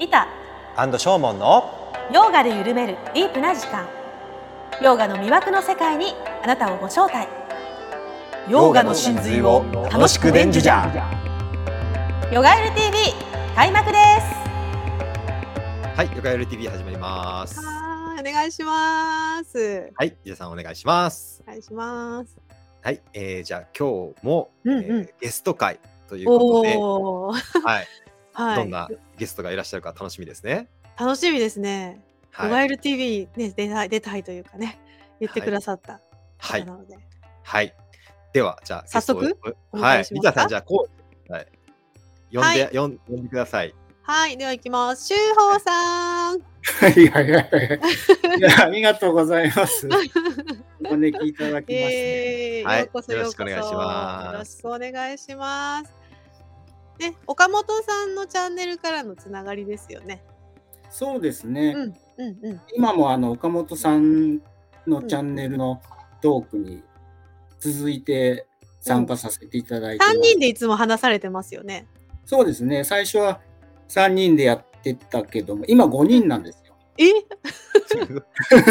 リタアンドショーモンのヨーガで緩めるディープな時間ヨーガの魅惑の世界にあなたをご招待ヨーガの真髄を楽しく伝授じゃヨガエル TV 開幕ですはい、ヨガエル TV 始まります。はい、お願いします。はい、皆さんお願いします。お願いします。はい、えー、じゃあ今日も、うんうんえーゲスト会ということで、はい、はい。どんなゲストがいらっしゃるか楽しみですね。楽しみですね。モバはい、イル TV ね出たい出たいというかね言ってくださったはい、方なので、はい。では、じゃあ、早速はい迎えしますか？リタさん、じゃあ、こう、はい、呼んで、はい呼んでください。はい、では行きます。修法さん。はいはいはいありがとうございます。お招きいただきまして。えーはいよろしくお願いしますよろしくお願いします。ね、岡本さんのチャンネルからのつながりですよね。そうですね。うんうんうん。今もあの岡本さんのチャンネルのトークに続いて参加させていただいてます、三人でいつも話されてますよね。そうですね。最初は3人でやってたけども、今5人なんですよ。え、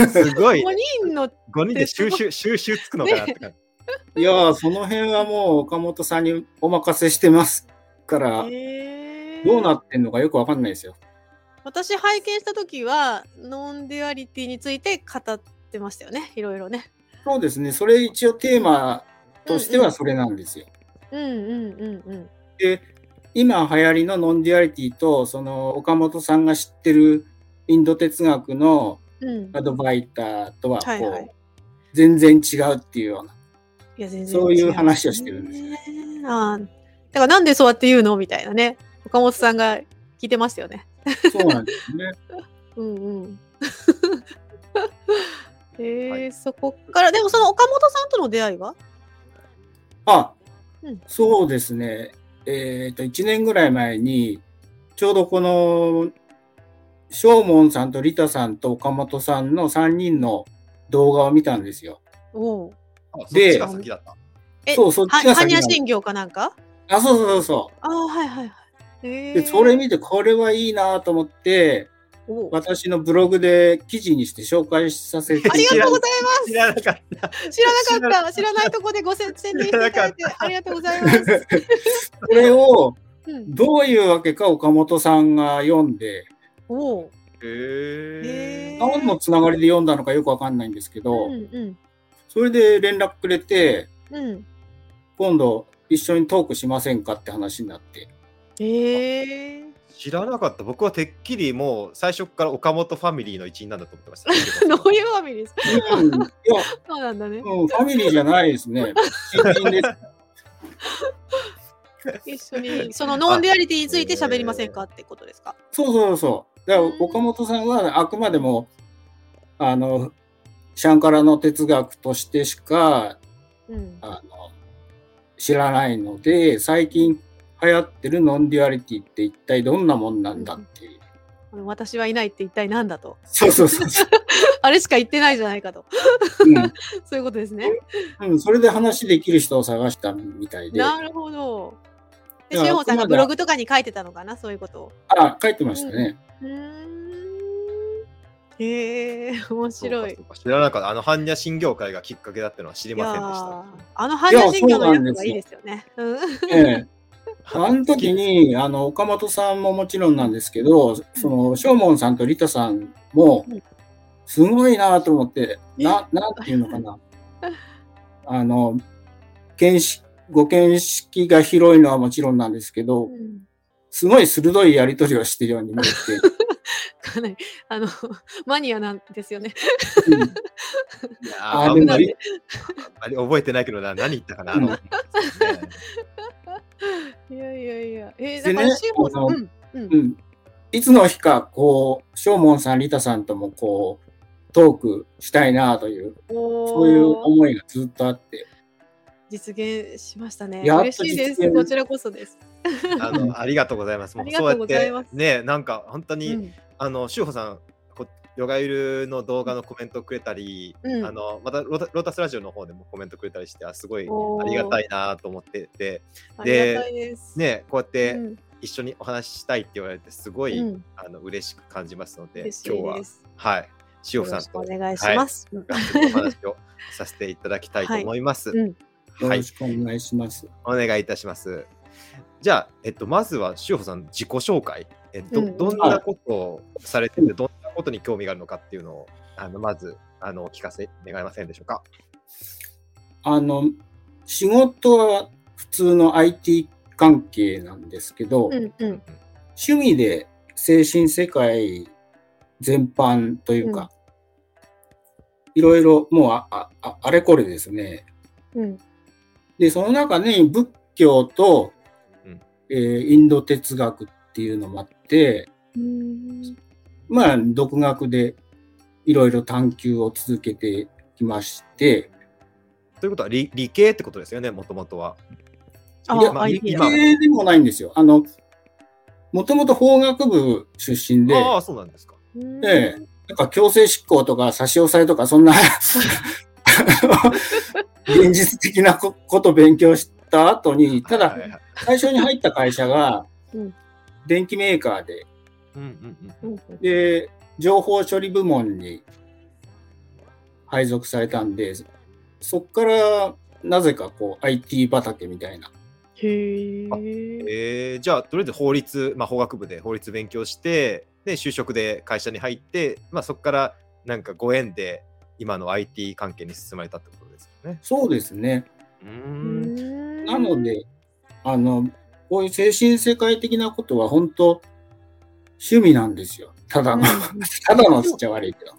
すごい 五、人の5人で収集、収集つくのかなって感じ。いやー、その辺はもう岡本さんにお任せしてますから、えー。どうなってんのかよくわかんないですよ。私拝見した時はノンデュアリティについて語ってましたよねいろいろね。そうですね。それ一応テーマとしてはそれなんですよ。うんうんうんうんで今流行りのノンデュアリティとその岡本さんが知ってるインド哲学のうん。アドバイターとはこう、はいはい。全然違うっていうような。そういう違話をしてるんですね。あーだからなんでそうやって言うの？みたいなね。岡本さんが聞いてましたよね。そうなんですね。うんうん。えーはい。そこからでもその岡本さんとの出会いは？あ、うん。そうですね。えっ、と1年ぐらい前にちょうどこのショーモンさんとリタさんと岡本さんの3人の動画を見たんですよ。おう。あそっでちが先だった。えそうそっちがは先なん般若心経かなんか？あ、そうそうそうそああはいはいはい。えで、それ見てこれはいいなと思って、私のブログで記事にして紹介させて。ありがとうございます。知らなかった。知らなかった。知らないとこでご宣伝していただいてありがとうございます。これをうん、どういうわけか岡本さんが読んで、お。え。へー。何のつながりで読んだのかよくわかんないんですけど、うんうん。それで連絡くれて、うん。今度一緒にトークしませんかって話になって。へえ。知らなかった。僕はてっきりもう最初から岡本ファミリーの一員なんだと思ってました。どういうファミリーですか？うん、いや、そうなんだね。うん、ファミリーじゃないですね。親人です。一緒にそのノンデュアリティについて喋りませんかってことですか？そうそうそう。だからうん岡本さんはあくまでも、あの、シャンカラの哲学としてしかうん。あの知らないので最近流行ってるノンデュアリティって一体どんなもんなんだっていう。あの私はいないって一体なんだと。そうそうそうそう。あれしか言ってないじゃないかと。うん そういうことですね。うん、それで話できる人を探したみたいで。なるほど。で、いやしほさんがブログとかに書いてたのかな、そういうことを。あ、書いてましたね。うーん。へえ、面白い。知らなかった。あの般若心経会がきっかけだってのは知りませんでしーあの般若心経のやつがいいですよね。うんええ。あの時に、あの、岡本さんももちろんなんですけど、その、ショーモンさんとリタさんもうん、すごいなと思って、な、なんていうのかな。あの、見識、ご見識が広いのはもちろんなんですけど、うんすごい鋭いやりとりをしてるように見えて、かなり、あの、マニアなんですよね。あんまり覚えてないけどな、何言ったかな。うんと思ってますねいやいやいや。えー、だから、シホさん、あのうん、うんう。ん、いつの日か、こう、ショーモンさん、リタさんとも、こう、トークしたいなという、そういう思いがずっとあって、実現しましたね。嬉しいです。こちらこそです。あのありがとうございます。もうありがとうございますそうやってね、なんか本当に、うんあの、しゅうほさん、こヨガゆるの動画のコメントくれたり、うんあのまたロータロータスラジオの方でもコメントくれたりして、あすごいおーありがたいなと思ってて、ありがたいです。ね、こうやって、うん一緒にお話ししたいって言われてすごい、うんあの嬉しく感じますので嬉し今日はいです。はい塩よろしくさんとお願いします。うんがお話をさせていただきたいと思います。うんよはい、ろしくお願いします。お願いいたします。じゃあ、えっと、まずは塩穂さん自己紹介。えどうん。どんなことをされてて、どんなことに興味があるのかっていうのを、あのまずあのお聞かせ願えませんでしょうか？あの、仕事は普通の IT 関係なんですけど、うんうん。趣味で精神世界全般というか、いろいろもうああああれこれですね。うん。で、その中に仏教と、うん。えーインド哲学っていうのもあって、うんまあ、独学でいろいろ探求を続けてきまして、ということは理理系ってことですよね、もともとは。あいやまあ理系でもないんですよ。あの、もともと法学部出身で、ああ、そうなんですか。うんええなんか強制執行とか差し押さえとか、そんな 現実的なここと勉強した後に、ただ最初に入った会社がうん電機メーカーで、うんうんううんんで、情報処理部門に配属されたんで、そこからなぜかこう IT 畑みたいな。へえ。えーじゃあ、とりあえず法律、まあ、法学部で法律勉強して、で、就職で会社に入って、まあ、そこからなんかご縁で今の IT 関係に進まれたってことですよね。そうですね。うんなの、で、あの、こういう精神世界的なことは本当趣味なんですよ。ただの、ただのっちゃ悪いけど。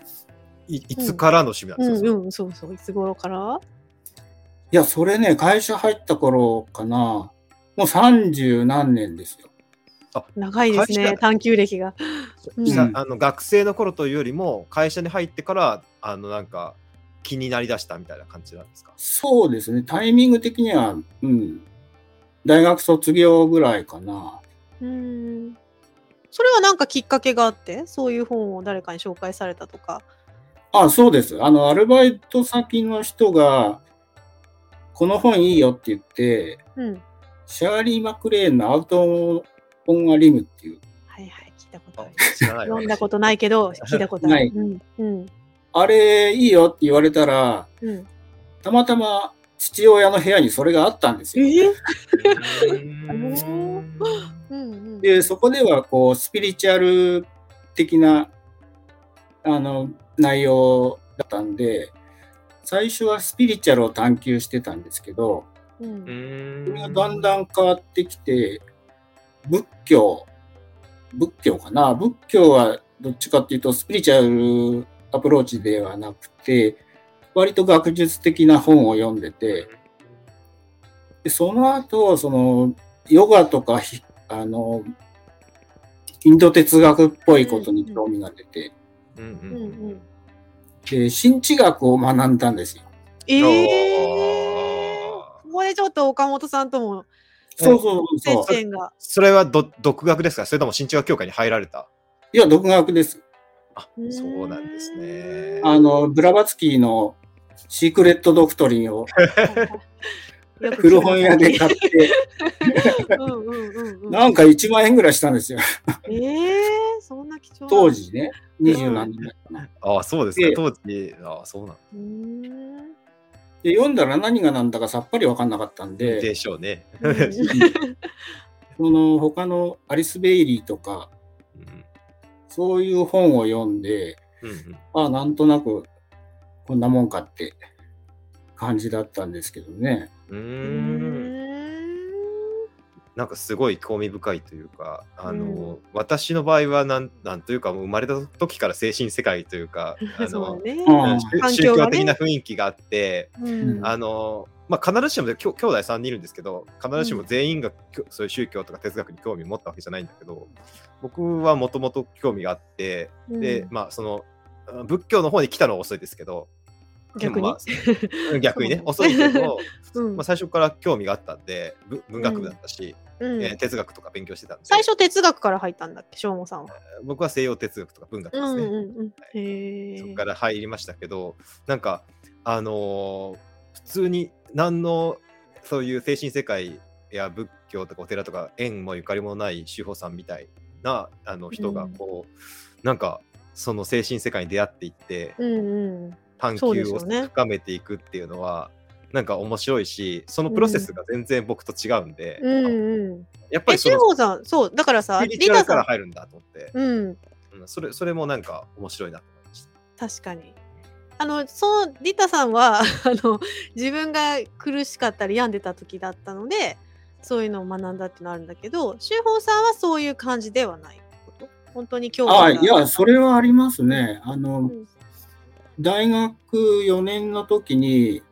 いいつからの趣味なんですか、うんうん、そうそう。いつ頃から？いや、それね、会社入った頃かな。もう三十何年ですよ。長いですね探求歴が。うんさあの学生の頃というよりも会社に入ってからあのなんか気になりだしたみたいな感じなんですか？そうですね。タイミング的には、うん。大学卒業ぐらいかな。うん。それはなんかきっかけがあって、そういう本を誰かに紹介されたとか。あ、そうです。あの、アルバイト先の人が、この本いいよって言って、うん。シャーリー・マクレーンのアウト・オン・ア・リムっていう、はいはい、聞いたことあある。読んだことないけど、聞いたことある。ないうん。うん。あれいいよって言われたら、うん。たまたま父親の部屋にそれがあったんですよ。で、そこではこう、スピリチュアル的な、あの、内容だったんで、最初はスピリチュアルを探求してたんですけど、う。んそれがだんだん変わってきて、仏教、仏教かな？仏教はどっちかっていうとスピリチュアルアプローチではなくて、割と学術的な本を読んでて、でその後、その、ヨガとかひ、あの、インド哲学っぽいことに興味が出て、うんうん。で、神知学を学んだんですよ。ええあーここでちょっと岡本さんともそうそう接そう。点が。それはど独学ですか？それとも新中学協会に入られた？いや、独学です。あそうなんですね。あの、ブラバツキーのシークレットドクトリンを 古本屋で買って。なんか1万円ぐらいしたんですよ。ええそんな貴重な当。時ね、二十何年前かな。ああ、そうですかで。当時、ああ、そうなん。で、読んだら何が何だかさっぱり分かんなかったんでで、しょうね。うんその他のアリス・ベイリーとか、うんそういう本を読んで、うんうんああ、なんとなくこんなもんかって感じだったんですけどね。うん。ん。なんかすごい興味深いというか、あの、うん。私の場合はなんなんというか、もう生まれた時から精神世界というか、あの、ね。うん。うん宗教的な雰囲気があって、うん。あの、まあ、必ずしもきょ兄弟3人いるんですけど、必ずしも全員がきょそういう宗教とか哲学に興味を持ったわけじゃないんだけど、僕はもともと興味があって、で、まあ、その、あ仏教の方に来たのは遅いですけど、で逆に？もま。あ 逆にね、遅いけど、うんまあ、最初から興味があったんで、ぶ文学部だったし、うんえー哲学とか勉強してたんで、最初哲学から入ったんだっけ、しょうもさんは？僕は西洋哲学とか文学うんですね。うんうん。へえ。そこから入りましたけど、なんか、あのー普通に何のそういう精神世界や仏教とかお寺とか縁もゆかりもない志保さんみたいなあの人がこう、なんかその精神世界に出会っていってうんうん。探そうで求を深めていくっていうのはなんか面白いしそのプロセスが全然僕と違うんで、うんうん。え、やっぱりそのさん、そう、だからさ、リチュアリタさん、ルから入るんだと思って、うん、うんそれそれもなんか面白いなと思いました。確かに。あの、そのリタさんは、あの、自分が苦しかったり病んでた時だったので、そういうのを学んだっていうのあるんだけど、修法さんはそういう感じではないこと？本当に興味が。ああ、いや、それはありますね。あの、うん大学4年の時に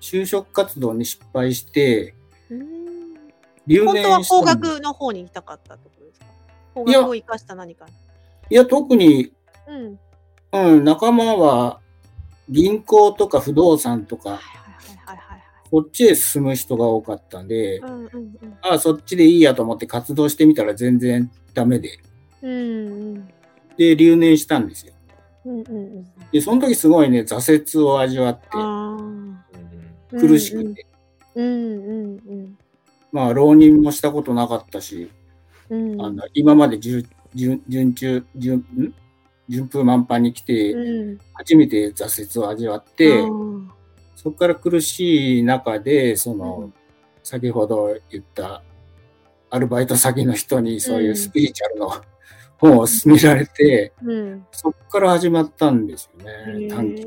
就職活動に失敗して、うん留本当は工学の方に行きたかったってことですか？工学を生かした何かに。いや、特に、うん。うん、仲間は銀行とか不動産とか、こっちへ進む人が多かったんで。ああ、そっちでいいやと思って活動してみたら全然ダメで、うんうんで、留年したんですよ。うんうんうん。で、その時すごいね、挫折を味わって。苦しくて、うんうんうんまあ、浪人もしたことなかったし、うん。うんあの今まで順順順中順ん？順風満帆に来て、うん。初めて挫折を味わって、そこから苦しい中で、その、うん。先ほど言ったアルバイト先の人にそういうスピリチュアルの本を勧められて、うん。そこから始まったんですよね、へ短期。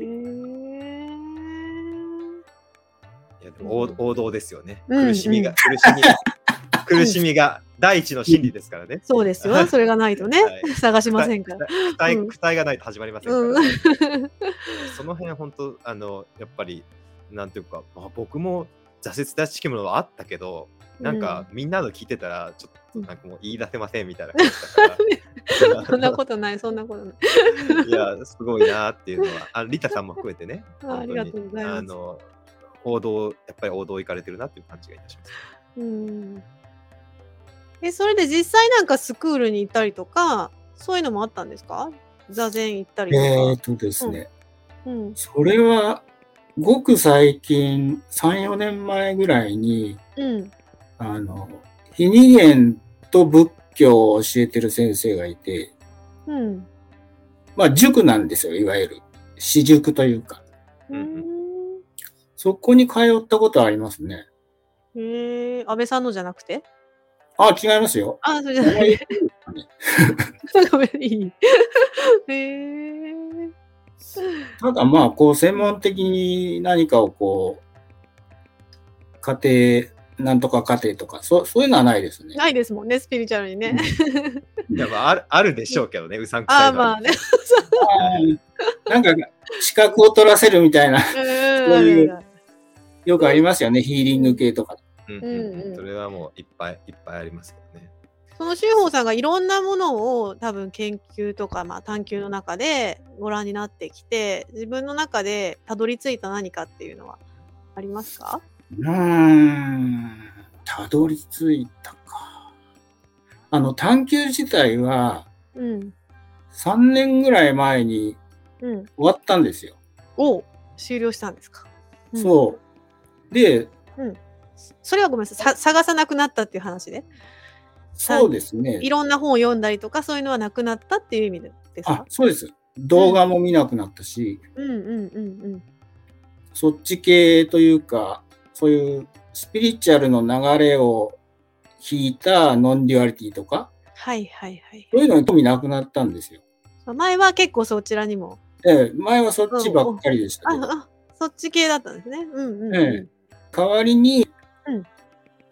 いやでも王王道ですよね。うん苦しみが、苦しみが、苦しみが第一の真理ですからね。そうですよ。それがないとね、はい探しませんから。期待うん期待がないと始まりませんから、うん。その辺本当あのやっぱりなんていうか、まあ、僕も挫折だしきものはあったけどなんか、みんなの聞いてたらちょっとなんかもう言い出せませんみたいな感じだから そんなことない、そんなことない。いやすごいなっていうのはあリタさんも含めてね あありがとうございますあの王道やっぱり王道行かれてるなっていう感じがいたします。うん。え、それで実際なんかスクールに行ったりとか、そういうのもあったんですか？座禅行ったりとか。えーとですね、うん。それは、ごく最近、3、4年前ぐらいに、うん。あの、非二元と仏教を教えてる先生がいて、うん。まあ塾なんですよ、いわゆる。私塾というか。ううんん。そこに通ったことありますね。へえ、安倍さんのじゃなくて？あ、違いますよ。あ、それじゃなくて。ごめん、いい。へえ。ただまあ、こう、専門的に何かをこう、家庭、なんとか家庭とか、そそういうのはないですね。ないですもんね、スピリチュアルにね。いやまあ、あるあるでしょうけどね、うさんくああ、さいのはまあね。なんか、資格を取らせるみたいな、うんそういうよくありますよね、ヒーリング系とか。うんうんそれはもういっぱいいっぱいありますけどね。その修法さんがいろんなものを多分研究とか、まあ、探求の中でご覧になってきて自分の中でたどり着いた何かっていうのはありますか？うーん、たどり着いたか。あの、探求自体はうん。3年ぐらい前にうん。終わったんですよ。を終了したんですか、うんそう。で、それはごめんなさいさ探さなくなったっていう話でそうですねい。ろんな本を読んだりとかそういうのはなくなったっていう意味でですあか、そうです。動画も見なくなったし、うんうんうんそっち系というか、そういうスピリチュアルの流れを引いたノンデュアリティとか、はいはいはい。そういうのに興味なくなったんですよ。前は結構そちらにも。ええ、前はそっちばっかりでしたけど、ああそっち系だったんですね。うんうん、うん。ええ。代わりに、うん。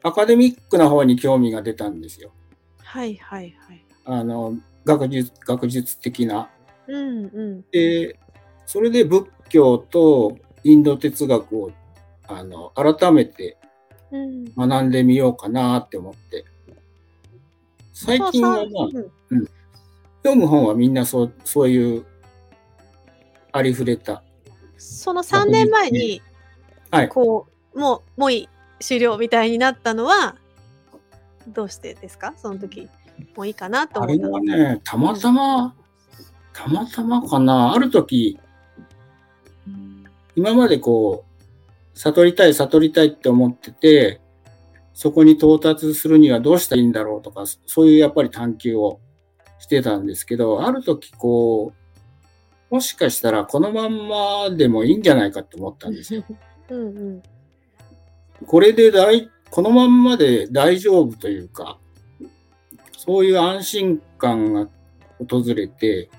アカデミックな方に興味が出たんですよ。はいはいはい。あの、学術、学術的な。うんうん。で、それで仏教とインド哲学を、あの、改めてうん。学んでみようかなって思って。最近はまあ、うん。読む本はみんなそう、そういう、ありふれた。その3年前に、はい。こう、もう、もういい、終了みたいになったのは、どうしてですか？その時。もういいかなとあれ思ったのは。ね、たまたま、たまたまかな。ある時、今までこう、悟りたい、悟りたいって思ってて、そこに到達するにはどうしたらいいんだろうとか、そういうやっぱり探求をしてたんですけど、ある時こう、もしかしたらこのまんまでもいいんじゃないかと思ったんですよ。うんうんこれで大、このまんまで大丈夫というか、そういう安心感が訪れて、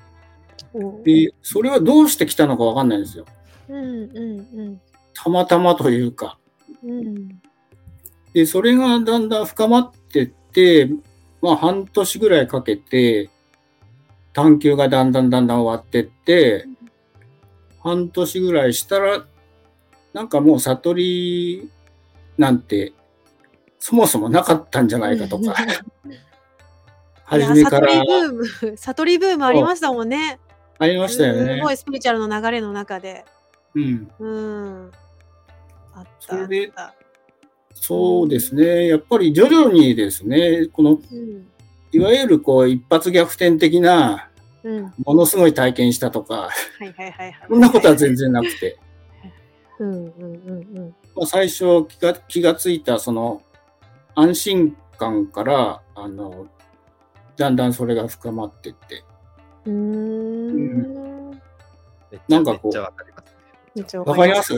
うんで、それはどうしてきたのかわかんないんですよ。うんうんたまたまというか。で、それがだんだん深まってって、まあ半年ぐらいかけて、探求がだんだんだんだん終わってって、半年ぐらいしたら、なんかもう悟りなんて、そもそもなかったんじゃないかとか、初めから悟りブーム悟りブームありましたもんね。ありましたよねすご。いスピリチュアルの流れの中で。うん。うん。あった。それであったそうですね。やっぱり徐々にですね、この、うんいわゆるこう一発逆転的な、うん。ものすごい体験したとか、はいはいはいはい。そんなことは全然なくて、うんうんうんうん。まあ、最初気が気がついたその安心感から、あの、だんだんそれが深まっていって、うーん。めっちゃなんかこうわかりますわかります？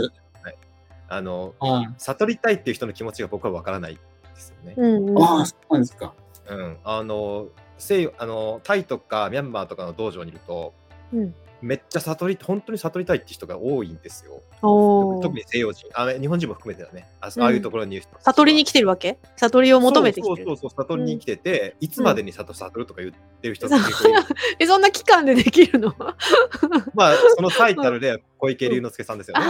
あの、あ悟りたいっていう人の気持ちが僕はわからないですよね。うんうん。あああ、そうなんですか。うん。あの、西洋あのタイとかミャンマーとかの道場にいると、うんめっちゃ悟り、本当に悟りたいって人が多いんですよ。特に西洋人あ、日本人も含めてだね。あうんああいうところに悟りに来てるわけ？悟りを求めてきてる？そう。そうそう悟りに来てて、いつまでに悟悟るとか言ってる人結構いる。え、そんな期間でできるの？まあ、そのタイトルで小池龍之介さんですよあね。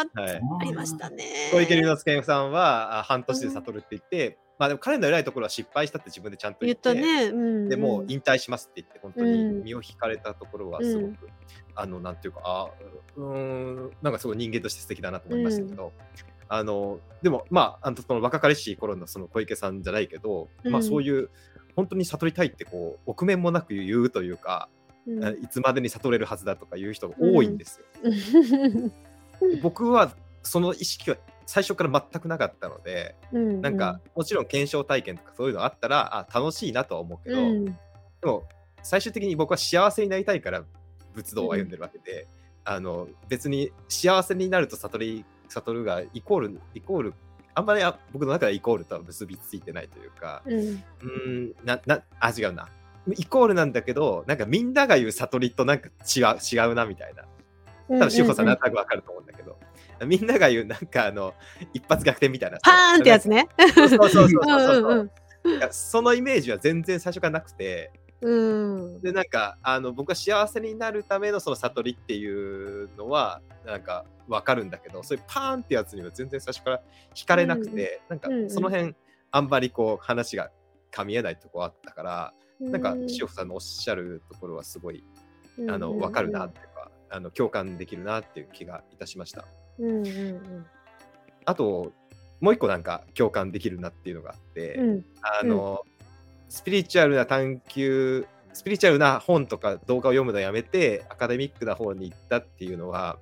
あ、はい。ありましたね。小池龍之介さんはあ半年で悟るって言って、まあでも彼の偉いところは失敗したって自分でちゃんと言言って。ったね。うん。でもう引退しますって言って、本当うんに身を引かれたところはすごく、あの、なんていうか、あうーん、なんかすごい人間として素敵だなと思いましたけど、あの、でも、まあ、あのその若かりしい頃のその小池さんじゃないけど、まあうんそういう、本当に悟りたいってこう、臆面もなく言うというか、うんあいつまでに悟れるはずだとかいう人が多いんですよ。僕はその意識は最初から全くなかったので、うんなんか、もちろん検証体験とかそういうのあったらあ楽しいなとは思うけど、うん。でも最終的に僕は幸せになりたいから仏道を歩んでるわけで、あの別に幸せになると悟り悟るがイコールイコールあんまりあ僕の中ではイコールとは結びついてないというかうん。うーんななあ違うな。イコールなんだけどなんかみんなが言う悟りとなんか違う違うなみたいな多分志保さんなんとなくわかると思うんだけど、みんなが言うなんかあの一発逆転みたいなパーンってやつね。そうそうそうそううそのイメージは全然最初からなくて。うん。でなんかあの僕は幸せになるためのその悟りっていうのはなんかわかるんだけどそういうパーンってやつには全然最初から惹かれなくて、なんかうんうん。その辺あんまりこう話が噛み合えないとこあったから、なんか塩さんのおっしゃるところはすごいうんあのわかるなってあの共感できるなっていう気がいたしました。うんうんあともう一個なんか共感できるなっていうのがあって、うん。うん。あの、スピリチュアルな探求、スピリチュアルな本とか動画を読むのをやめて、アカデミックな方に行ったっていうのは、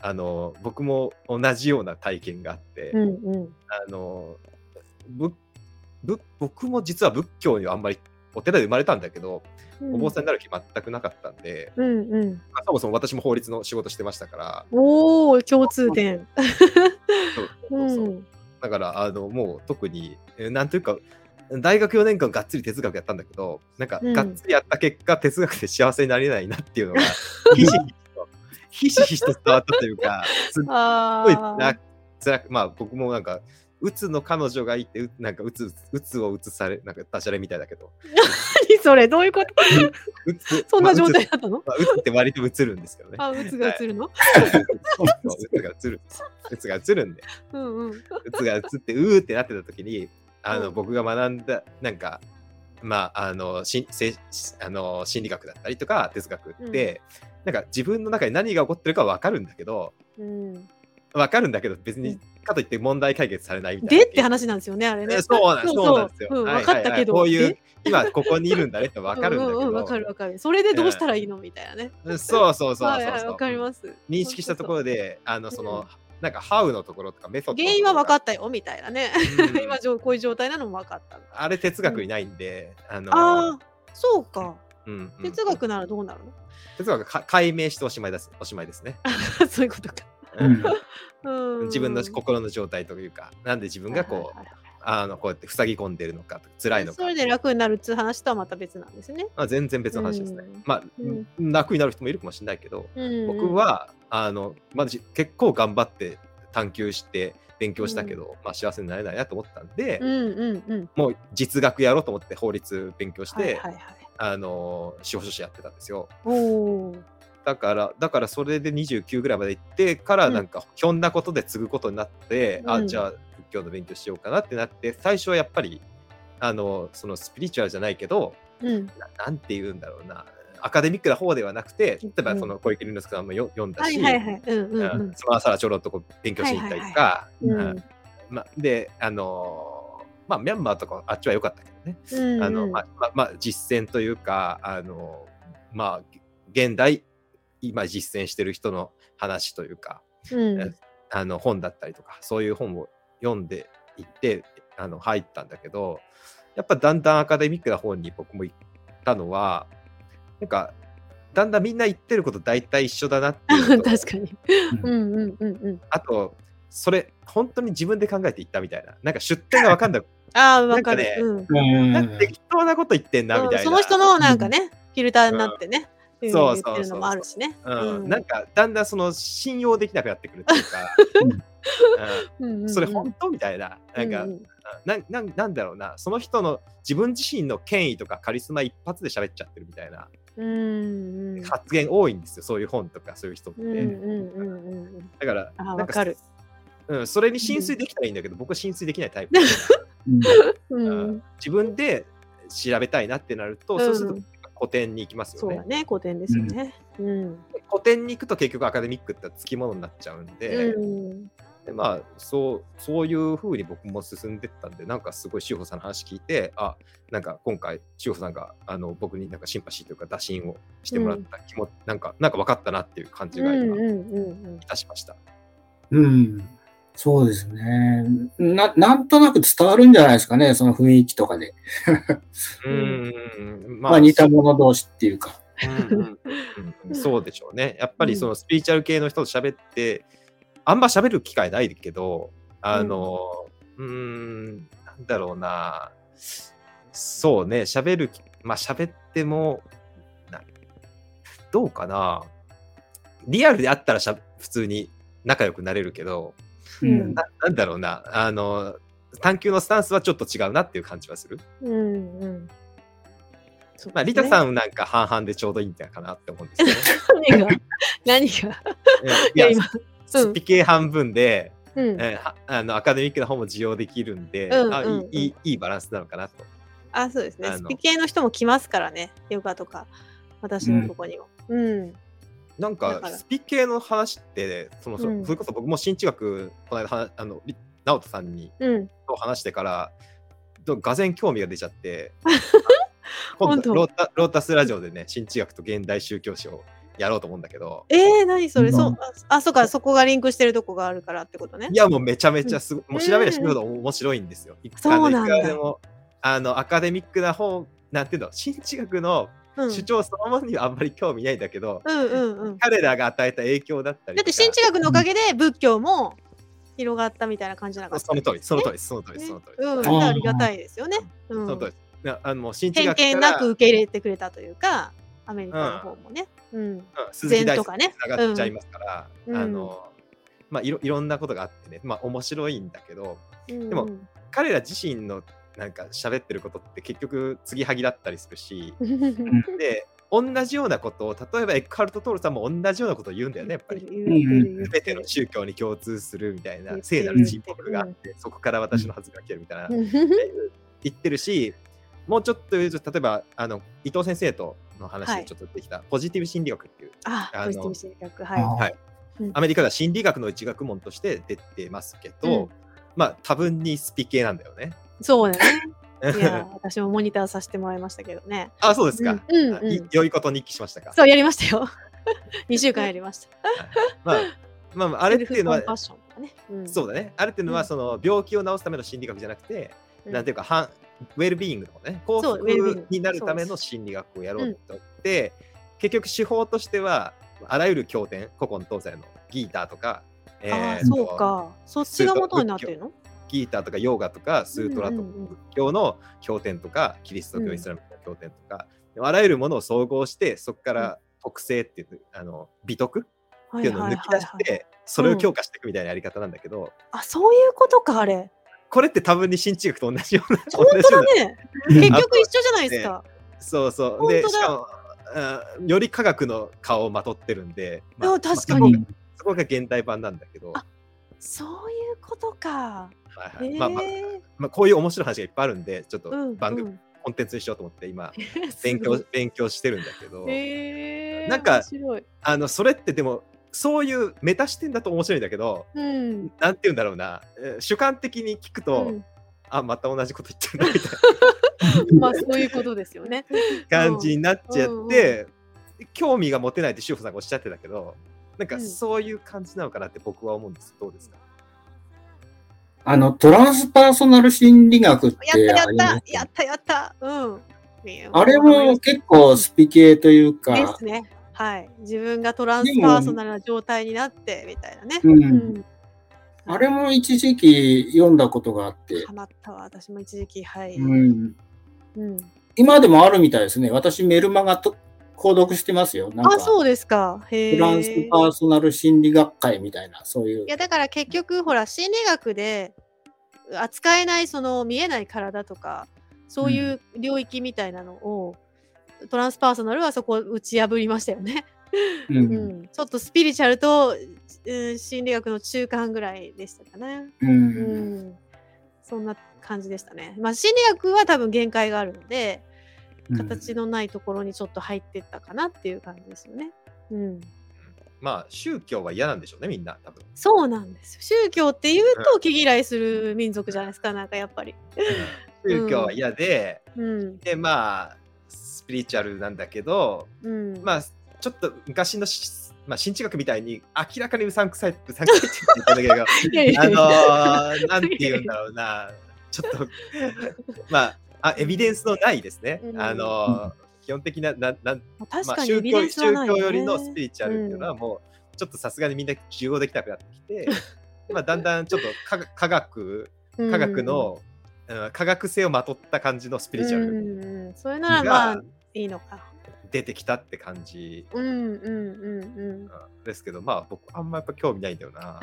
あの、僕も同じような体験があって、うんうん。あの、僕も実は仏教にはあんまり、お寺で生まれたんだけど、うん。お坊さんになる気全くなかったんで、うんうん。まあそもそも私も法律の仕事してましたから、おお共通点。そう そうだから、あの、もう特に、えーなんというか、大学4年間がっつり哲学やったんだけど、なんか、うん。がっつりやった結果、哲学で幸せになれないなっていうのが、ひしひしと、ひしひしと伝わったというか、すっあごいあ。辛く辛く、まあ僕もなんか、うつの彼女がいて、うなんかうつ、うつをうつされ、なんかダジャレみたいだけど、何それ？どういうこと？うつ、そんな状まあ態だったの？うつまあうつって割とうつるんですけどね。あ、うつが映るの？うつがう。つるんです。うつがうつるんで。うんうん。うつがうつってうーってなってた時にあの、うん。僕が学んだなんかまああのしせあの心理学だったりとか哲学って、なんか自分の中で何が起こってるか分かるんだけどうん分かるんだけど別にうんかといって問題解決されないみたいな。でって話なんですよね、あれね。えそうなんそうそうなんですよ。分かったけどこういうで今ここにいるんだねって分かるんだけど。うううわかるわかる。それでどうしたらいいのみたいなね。そうそうそうそうわかります。認識したところで、あのその、なんか、ハウのところとかメソッドの原因は分かっったよみたいなね。うん 今こういう状態なのも分かった。あれ哲学にないんで、あのああ、そうか。うんうん哲学ならどうなる哲学か解明しておしまいですおしまいですね。の そういうことか。自分の心の状態というか、なんで自分がこう、あのこうやって塞ぎ込んでるのか、辛いのか。それで楽になるっていう話とはまた別なんですね。まあ、全然別の話ですね。うんまあ、うん楽になる人もいるかもしれないけど、うん僕、はあの、まあ、じ結構頑張って探求して勉強したけど、まあ、幸せになれないなと思ったんで、うんうんうん。もう実学やろうと思って法律勉強して、はいはいはい。あの司法書士やってたんですよ。だから、だからそれで29ぐらいまで行ってから、うんなん。か、ひょんなことで継ぐことになって、あ、うん。じゃあ、仏教の勉強しようかなってなって、最初はやっぱり、あの、そのスピリチュアルじゃないけど、うん。ななんて言うんだろうな、アカデミックな方ではなくて、例えばうん。その小池龍之介さんもよ読んだし。その朝らちょろっとこう勉強しに行ったりとか、ううん。ん。ま、で、あのまあ、ミャンマーとかあっちは良かったけどね、うん。あのまあままあ、実践というか、あのまあ、現代、今実践してる人の話というか、うん。あの本だったりとか、そういう本を読んでいって、あの入ったんだけど、やっぱだんだんアカデミックな方に僕も行ったのは、なんか、だんだんみんな言ってること大体一緒だなっていう 確かに。うんうんうんうん。あと、それ、本当に自分で考えていったみたいな。なんか出典が分かんない。ああ、わかる。なんうん。うんなんか適当なこと言ってんな、みたいな。うんその人のなんかね、フィルターになってね、うんそうそうそう。言ってるのもあるしね。うん、なんか、だんだんその信用できなくなってくるっていうか、うん。うんそれ本当？みたいな。なんか、うんなななんだろうな、その人の自分自身の権威とかカリスマ一発で喋っちゃってるみたいな。うんうん。発言多いんですよ、そういう本とかそういう人って。うんうんうんうんだから、あなんわかる。うん、それに浸水できたらいいんだけど、僕は浸水できないタイプ自分で調べたいなってなると、うん。そうすると古典に行きますよね。そうだね、古典ですよね。うん。古典に行くと結局アカデミックってつきものになっちゃうんで、うんでまあそうそういうふうに僕も進んでったんでなんかすごい志保さんの話聞いてあなんか今回志保さんがあの僕になんかシンパシーというか打診をしてもらった気も、なんかなんか分かったなっていう感じが今いうんうんうんたしました。うん。そうですね。な、なんとなく伝わるんじゃないですかね、その雰囲気とかで。うーんまあ似た者同士っていうか。うんうんうんうんそうでしょうね。やっぱりそのスピリチュアル系の人と喋って、あんま喋る機会ないけど、あの、うーん、なんだろうな。そうね、喋る、まあ喋っても、などうかな。リアルであったらしゃ普通に仲良くなれるけど、うん。ななんだろうな。あの、探求のスタンスはちょっと違うなっていう感じはする。うんうん。うん。そうまあ、リタさんなんか半々でちょうどいいんじゃないかなって思うんですけどね。何が？何が？いやいや今スピ系半分で、うん、えーはあのアカデミックな方も需要できるんで、あうんうんうん。いいいいバランスなのかなと。あそうですね。スピ系の人も来ますからね。ヨガとか私のとこにも。うんなんだかから。スピ系の話ってそのそ,、うん。それこそ僕も新知学この間はあのり直人さんにうん。と話してからどがぜ興味が出ちゃって 今度ロータロータスラジオでね新知学と現代宗教史をやろうと思うんだけど。えー、何それ、うん。そうああそうかそこがリンクしてるとこがあるからってことね。いやもうめちゃめちゃすごい、うんもう調べるほど面白いんですよ。いくらでもあのアカデミックな方なんていうの新知学のうん。主張そのものにはあんまり興味ないんだけど、うんうんうん。彼らが与えた影響だったりだって新知学のおかげで仏教も広がったみたいな感じなかったその通りその通りりその通りね。その通り、うん、はいありがたいですよね、うん、その通り。なあのもう新知偏学から見なく受け入れてくれたというかアメリカの方もね、うん。うん。鈴木大輔禅とかね。つながっちゃいますから、うん。あのまあいろいろんなことがあってね。まあ面白いんだけどうん。でも彼ら自身のなんか喋ってることって結局継ぎはぎだったりするし。うん。で同じようなことを例えばエッカルト・トールさんも同じようなことを言うんだよねやっぱり。全ての宗教に共通するみたいな聖なる人格があってそこから私のはずが来るみたいな。言ってるしもうちょっと言うと例えばあの伊藤先生との話はい。でちょっとできた、ポジティブ心理学っていうああのポジティブ心理学はい。あはい。うん。アメリカでは心理学の一学問として出てますけど、うん。まあ多分にスピ系なんだよね。そうだね。いや私もモニターさせてもらいましたけどね。あそうですか、うんうんい良いこと日記しましたか？そうやりましたよ。2週間やりました。まあまあれっていうのはね。うん、そうだね。あるっていうのは、うん。その病気を治すための心理学じゃなくて、うん。なんていうか、はんウェルビーイングの方ね、幸福になるための心理学をやろうとって、結局手法としては、あらゆる経典、古今東西のギーターとか、えーとそうか。そっちが元になってるの？ギーターとかヨーガとかスートラとかうんうんうん仏教の経典とか、キリスト教、うんイスラム教の経典とか、あらゆるものを総合して、そこから特性っていう、あの美徳はっていうのを抜き出して、それを強化していくみたいなやり方なんだけど、あ、そういうことか、あれ。これって多分に新知学と同じような。本当だね。結局一緒じゃないですか。そうそう。で、本当だしかも、あより科学の顔をまとってるんで、まああ確かまあに。そこが現代版なんだけど、あそういうことか。はいはい。まあまあまあ、こういう面白い話がいっぱいあるんで、ちょっとうん番組、うんコンテンツにしようと思って今、す 勉強勉強してるんだけど。なんか。あのそれってでも、そういうメタ視点だと面白いんだけど、うん。なんて言うんだろうな、えー主観的に聞くと、うんあ、また同じこと言ってるなみたい まあそういうことですよね。な 感じになっちゃって、興味が持てないって志保さんがおっしゃってたけど、なんかうんそういう感じなのかなって僕は思うんです。どうですか？あの、トランスパーソナル心理学ってやったやったやったやった。うん。あれも結構スピ系というでか、すね。はい。自分がトランスパーソナルな状態になってみたいなね。う、うんん。あれも一時期読んだことがあって、ハマったわ。私も一時期、はい。うん、うん。今でもあるみたいですね。私メルマガと購読してますよ。なんかあ、そうですか。へえ。トランスパーソナル心理学会みたいな、そういうい。やだから結局ほら心理学で扱えないその見えない体とかそういう領域みたいなのを、トランスパーソナルはそこを打ち破りましたよね。ううんん、ちょっとスピリチュアルと、うん心理学の中間ぐらいでしたかね。ううんん、そんな感じでしたね。まあ心理学は多分限界があるので形のないところにちょっと入ってったかなっていう感じですよね。うんまあ、宗教は嫌なんでしょうね、みんな、多分。そうなんですよ。宗教っていうと毛嫌いする民族じゃないですか、なんかやっぱり。宗教は嫌で、うん。で、まあ、スピリチュアルなんだけど、うん。まあ、ちょっと昔のし、まあ、新知学みたいに明らかにうさんくさい、うさんくさいって言ったんだけど、あのー、なんて言うんだろうな、ちょっと、まあ、あエビデンスのないですね。うん。あのー、基本的な、ななんまあ、確かにエ宗教宗教よりのスピリチュアルっていうのは、もう、ちょっとさすがにみんな受容できなくなってきて、まあ、だんだんちょっと科 科学、うん。科学の、うん科学性をまとった感じのスピリチュアルそれならまあがいいのか。出てきたって感じ。ですけど、まあ僕あんまやっぱ興味ないんだよな。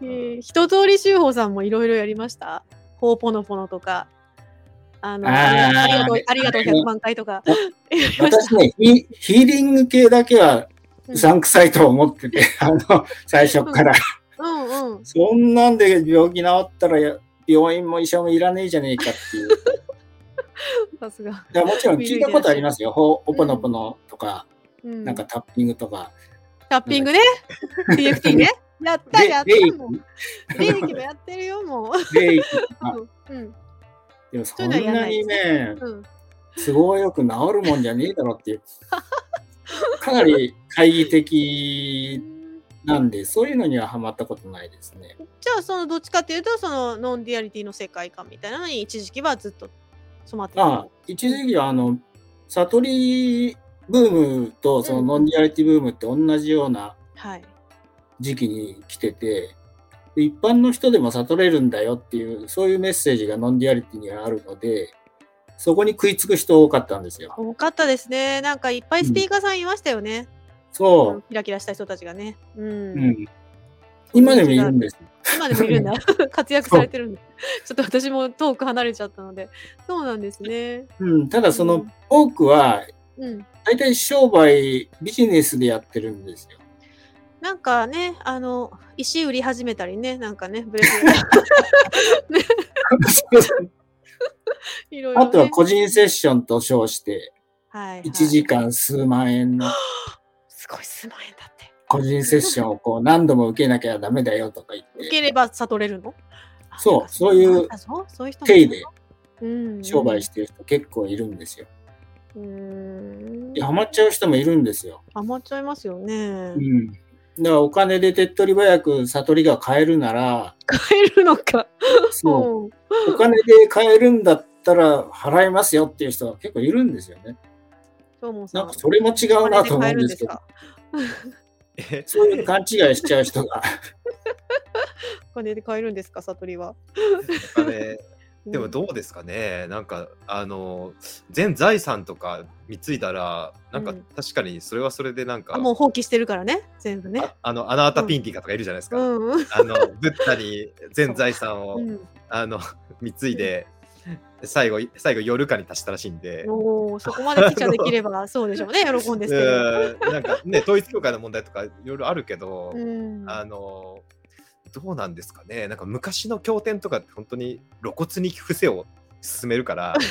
一通り修法さんもいろいろやりました？ほうぽのぽのとか。あのありがとうありがとう100万回とか。私ねヒ、ヒーリング系だけはうさんくさいと思ってて、あの、最初から。うんうん。そんなんで病気治ったらや病院も医者もいらねえじゃねえかっていう。さすが。いやもちろん聞いたことありますよ。ほおぽのぽのとか、うんなんかタッピングとか。タッピングね。TFT ね。やったレやったもう。レイキもやってるよ、もう。キ、レイキとか。うん。でもそんなにね、うん。都合よく治るもんじゃねえだろっていう。かなり懐疑的なんで、そういうのにはハマったことないですね。じゃあ、そのどっちかっていうと、そのノンデュアリティの世界観みたいなのに一時期はずっと染まってた。まあ、一時期はあの、悟りブームとそのノンデュアリティブームって同じようなはい。時期に来てて、で一般の人でも悟れるんだよっていう、そういうメッセージがノンデュアリティにはあるので、そこに食いつく人多かったんですよ。多かったですね。なんかいっぱいスピーカーさんいましたよね。そキラキラした人たちがね。うん。う。うん。今でもいるんです。今でもいるんだ。活躍されてるんだ。ちょっと私も遠く離れちゃったので。そうなんですね。うん。ただそうのん多くは、うん。大体商売、ビジネスでやってるんですよ。なんかね、あの、石売り始めたりね、なんかね、ブレスレットいろいろ、ね。あとは個人セッションと称して、はい、はい。1時間数万円の すごい、数万円だって。個人セッションをこう何度も受けなきゃダメだよとか言って、受ければ悟れるの？あそうそういう手でうん、商売してる人結構いるんですよ。うーんでハマっちゃう人もいるんですよ。ハマっちゃいますよね。うん。だからお金で手っ取り早く悟りが買えるなら、変えるのか。そううんお金で買えるんだったら払いますよっていう人は結構いるんですよね。なんかそれも違うなと思うんですけど、えそういう勘違いしちゃう人が。お金で買えるんですか、悟りは？お金でもどうですかね、なんかあの全財産とか貢いだらなんかうん。確かにそれはそれでなんか、あ、もう放棄してるからね、全部ね。ああのアナータピンティカとかいるじゃないですか、うんうん。あのブッダに全財産を、うん。あの貢いで、最後最後夜かに達したらしいんで。おーそこまでピッチャーできれば そうでしょうね、喜んで捨てる。うん。なんかね統一教会の問題とかいろいろあるけど、うん。あのどうなんですかねなんか昔の経典とかって本当に露骨に伏せを進めるから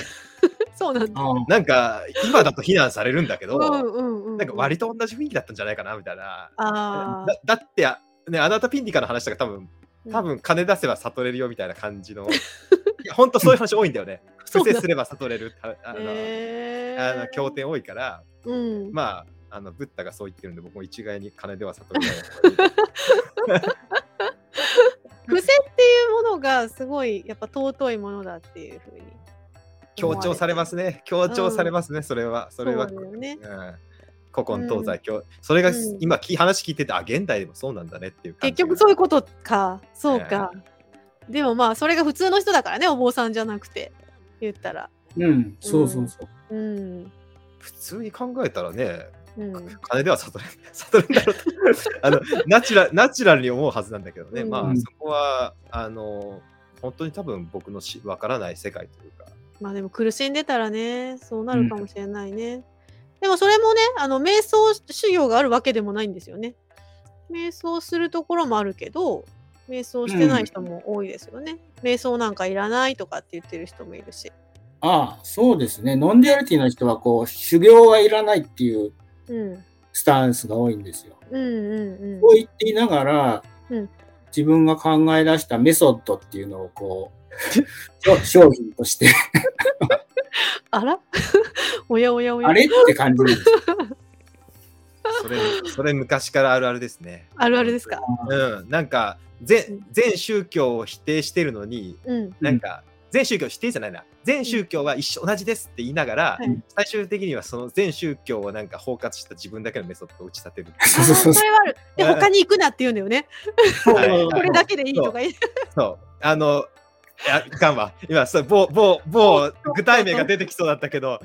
そうなんだ。なんか今だと非難されるんだけど。なんか割と同じ雰囲気だったんじゃないかなみたいな。あだだってねあなたピンディカの話とか多分あ。多分金出せば悟れるよみたいな感じの いや本当そういう話多いんだよね。伏せすれば悟れるああの、へーあの経典多いからうん。まああのブッダがそう言ってるんで僕も一概に金では悟れない。伏せっていうものがすごいやっぱ尊いものだっていうふうに。強調されますね。強調されますね、それは。それは。そうねうん古今東西、今日それが、うん今き話聞いてて、あ、現代でもそうなんだねっていう感結じ。局そういうことか。そうか。でもまあそれが普通の人だからね、お坊さんじゃなくて。言ったら。うん、そうそうそう。うん。普通に考えたらね、うん。金では悟れ 悟るんだろうと あのナチュラナチュラルに思うはずなんだけどね、うんまあそこはあの本当に多分僕のしわからない世界というか、まあでも苦しんでたらね、そうなるかもしれないね。でもそれもね、あの、瞑想修行があるわけでもないんですよね。瞑想するところもあるけど、瞑想してない人も多いですよね。瞑想なんかいらないとかって言ってる人もいるし。ああ、そうですね。ノンデュアリティの人は、こう、修行はいらないっていううん。スタンスが多いんですよ。うんうんうん。そう言っていながら、うん自分が考え出したメソッドっていうのを、こう、商商品として、あら？おやおやおや。あれ？って感じなんですよ。それそれ昔からあるあるですね。あるあるですか？うん、なんか全全宗教を否定してるのに、うん。なんか全宗教否定じゃないな。全宗教は一緒同じですって言いながら、はい。最終的にはその全宗教をなんか包括した自分だけのメソッドを打ち立てる。それはある。で、他に行くなって言うんだよね。はい。これだけでいいとか言う。そう。あのいやいかんわ今そう某某某具体名が出てきそうだったけど。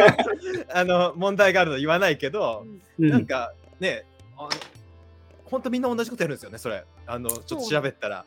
あの問題があるの言わないけど、うん。なんかね本当みんな同じことやるんですよねそれ。あのちょっと調べたら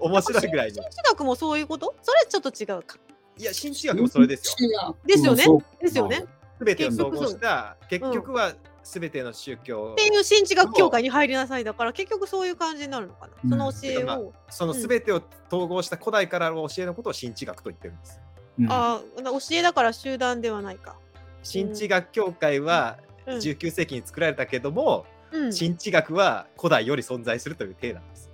面白いぐらいに心地学もそういうこと？それちょっと違うか。いや新知学もそれですよ。ですよね？ですよね？すべてを総合した結局はすべての宗教、っていう新知学協会に入りなさいだから結局そういう感じになるのかな？うんその教えまあを。そのすべてを統合した古代からの教えのことを新知学と言ってるんです。うんああ、教えだから集団ではないか。新知学協会はうん19世紀に作られたけども、うん。新知学は古代より存在するという体なんです。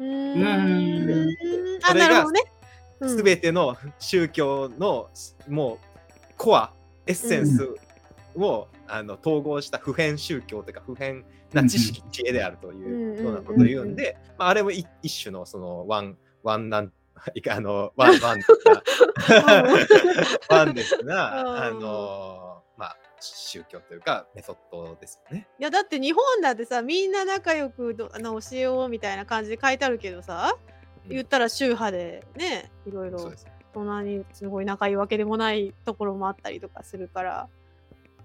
うーん。あ、それがなるほどね。うん。すべての宗教のもうコアエッセンスを、あの統合した普遍宗教というか普遍な知識、知恵であるというようなことを言うんで、まあ、あれも一一種のその ワンワンなんいかあのワンワンワンですが、うんあのまあ宗教というかメソッドですよね。いやだって日本だってさみんな仲良くどあの教えようみたいな感じで書いてあるけどさ言ったら宗派でねいろいろそんなにすごい仲いいわけでもないところもあったりとかするから。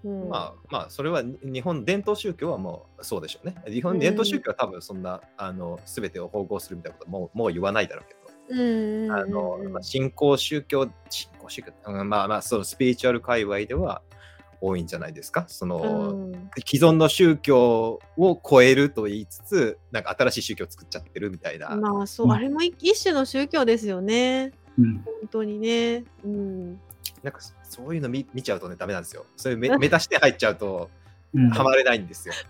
うん、まあまあそれは日本伝統宗教はもうそうでしょうね。日本伝統宗教は多分そんなあの全てを統合するみたいなこともうもう言わないだろうけど。うんあのまあ信仰宗教、信仰宗教、うんまあまあ、そのスピリチュアル界隈では多いんじゃないですか？その、うん既存の宗教を超えると言いつつ、なんか新しい宗教を作っちゃってるみたいな。まあそう、あれも一一種の宗教ですよねうん本当にね。うん、なんかそういうの見見ちゃうとね、ダメなんですよ。そういうメメタ視点入っちゃうと、うんハマれないんですよ。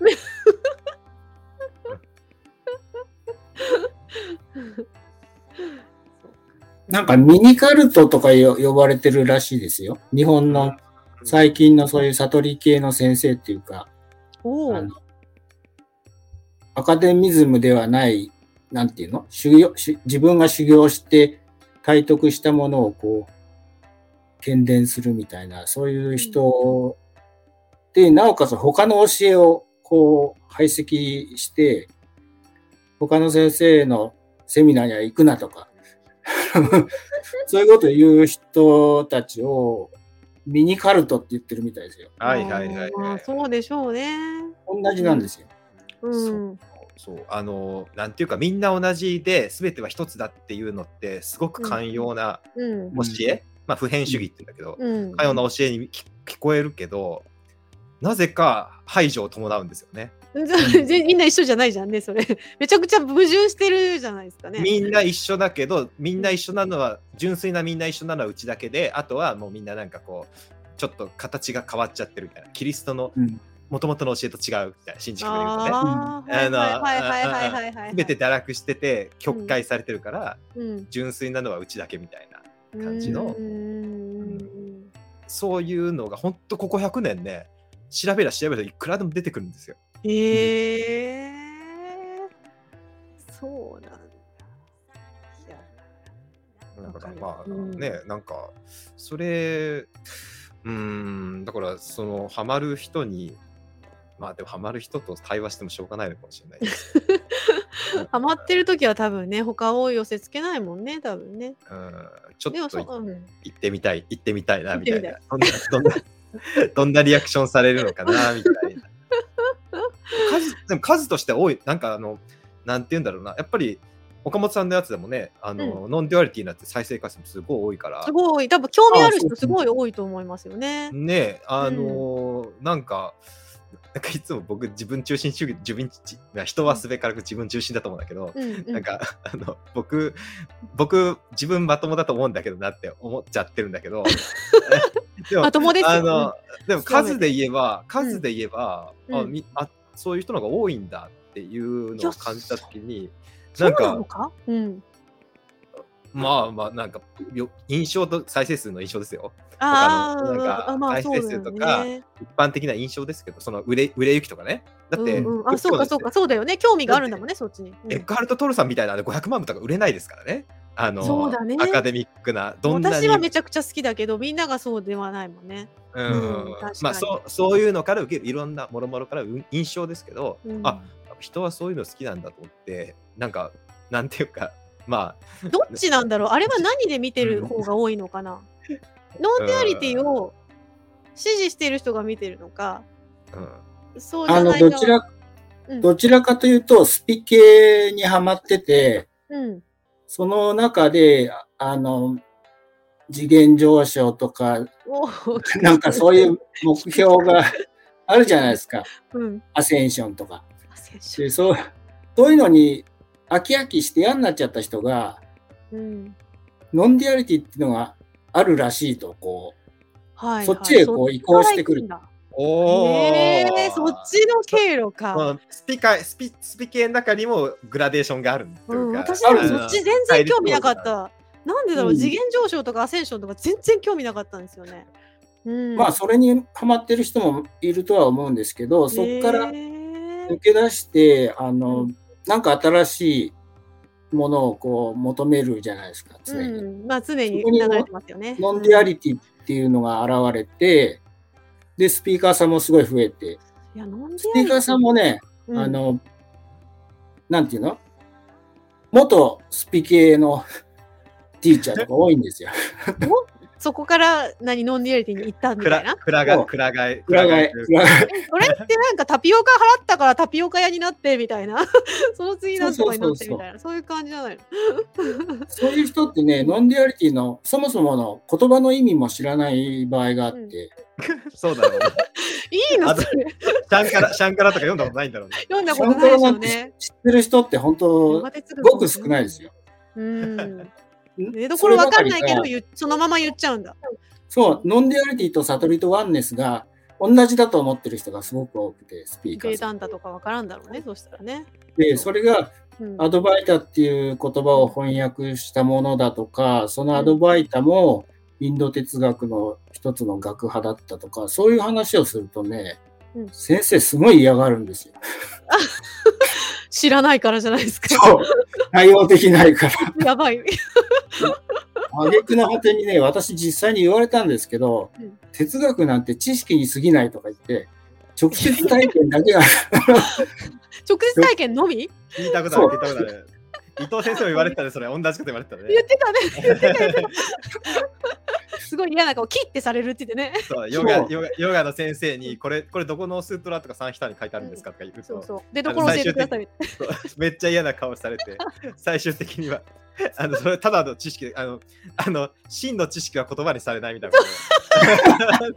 なんかミニカルトとかよ呼ばれてるらしいですよ。日本の最近のそういう悟り系の先生っていうか、あのアカデミズムではない、なんていうの？修行し自分が修行して体得したものをこう、喧伝するみたいな、そういう人で、なおかつ他の教えをこう排斥して、他の先生のセミナーには行くなとか、そういうことを言う人たちをミニカルトって言ってるみたいですよ。はいはいはいまあはい。そうでしょうね。同じなんですよ。うん。そうあのなんていうかみんな同じで全ては一つだっていうのってすごく寛容なうん。教え、まあ普遍主義って言うんだけど、うん。寛容な教えに聞聞こえるけどなぜか排除を伴うんですよね。みんな一緒じゃないじゃんね、それ。めちゃくちゃ矛盾してるじゃないですかね。みんな一緒だけどみんな一緒なのは純粋なみんな一緒なのはうちだけであとはもうみんななんかこうちょっと形が変わっちゃってるみたいな。キリストのうん。もともとの教えと違うみたいな信じ方で言うとね。ああ、あのはいはいはいはいはいはい。全て堕落してて曲解されてるから、うん。純粋なのはうちだけみたいな感じの。うん。そういうのが本当ここ100年ね調べりゃ調べりゃいくらでも出てくるんですよ。ええそうなんだ。いやだかわからるまあうんね、なんかそれうーんだからそのハマる人にまあでもハマる人と対話してもしょうがないのかもしれないです。ハマってる時は多分ね、他を寄せつけないもんね、多分ね。うんちょでもそ、っとうん、行ってみたい行ってみたいなみたい行っなどんなどんなどんなリアクションされるのかなみたいな。数でも数として多いなんかあのなんて言うんだろうな。やっぱり岡本さんのやつでもねあの、ノンデュアリティになって再生回数もすごい多いから。すごい、多分興味ある人すごい多いと思いますよね。ねあのーなんかなんかいつも僕自分中心主義自分ち人はすべからく自分中心だと思うんだけど、うんうん。なんかあの僕僕自分まともだと思うんだけどなって思っちゃってるんだけど。でもまともですよあのでも数で言えば数で言えば、うん。あみあそういう人の方が多いんだっていうのを感じた時になんか？うん。まあまあなんかよ印象と再生数の印象ですよあ他のなんか再生数とかね。一般的な印象ですけどその売れ売れ行きとかねだって、うんうん、あ、そうかそうか、そうだよね。興味があるんだもんね、そっちに。うんエッカハルト・トルさんみたいなので500万部とか売れないですからね。あのそうだねアカデミックな、どんなに。私はめちゃくちゃ好きだけど、みんながそうではないもんね。うんうんまあそうそういうのから受けるいろんなもろもろからう印象ですけど、うんあ人はそういうの好きなんだと思ってなんかなんていうかまあ。どっちなんだろう？あれは何で見てる方が多いのかな？ノンデュアリティを支持している人が見てるのか、うん。そうじあの、ゃないかどちら、うん。どちらかというと、スピ系にはまってて、うん。その中で、ああの、次元上昇とか、なんかそういう目標があるじゃないですか。うん。アセンションとか。そうそういうのに飽き飽きして嫌になっちゃった人が、うん。ノンデュアリティっていうのがあるらしいと、こはい、そっちへこう移行してくる。おへえそっちの経路か。まあスピカスピスピ系の中にもグラデーションがあるううん、か、私そっち全然興味なかっ対た。なんでだろう、うん。次元上昇とかアセンションとか全然興味なかったんですよね。うん、まあそれにハマってる人もいるとは思うんですけど、そこから抜け出して、あうのん、なんか新しいものをこう求めるじゃないですか、常に。うん、まあ常に流れてますよね。ノンデュアリティっていうのが現れて、で、スピーカーさんもすごい増えて、いや、ノンデスピーカーさんもね、うんあの、なんていうの？元スピ系の ティーチャーとか多いんですよ。そこから何ノンデュアリティに行ったみたいな？らくらがそうくらがえ裏返くらがえ裏返えそれってなんかタピオカ払ったからタピオカ屋になってみたいな？その次なんとかになってみたいな？そういう感じじゃないの？そういう人ってね、ノンデュアリティのそもそもの言葉の意味も知らない場合があって、そうだろうね。いいの？それ。シャンカラシャンカラとか読んだことないんだろうね。読んだことないでしょうね。知ってる人って本当、ごく少ないですよ。うん。出どころわかんないけどそのまま言っちゃうんだ。そう、ノンデュアリティと悟りとワンネスが同じだと思ってる人がすごく多くて、スピーカーさん。ータンタとかわからんだろうね。そしたらね。で、それがうんアドバイタっていう言葉を翻訳したものだとか、そのアドバイタもインド哲学の一つの学派だったとか、そういう話をするとね、うん先生すごい嫌がるんですよ。知らないからじゃないですか。そう。対応できないから。やばい。挙句の果てにね、私実際に言われたんですけど、うん哲学なんて知識に過ぎないとか言って、直接体験だけが、直接体験のみ？聞いたことある、聞いたことある。伊藤先生も言われてたね、それ、同じこと言われてたね。言ってたね。言ってた言ってたすごい嫌な顔、切ってされるって言ってね。そうヨガヨガヨガの先生にこれこれどこのスートラとか三人に書いてあるんですかとか言うと、そうそう。で、どころ教えてください。めっちゃ嫌な顔されて最終的にはあのそれただの知識あのあの真の知識は言葉にされないみたいな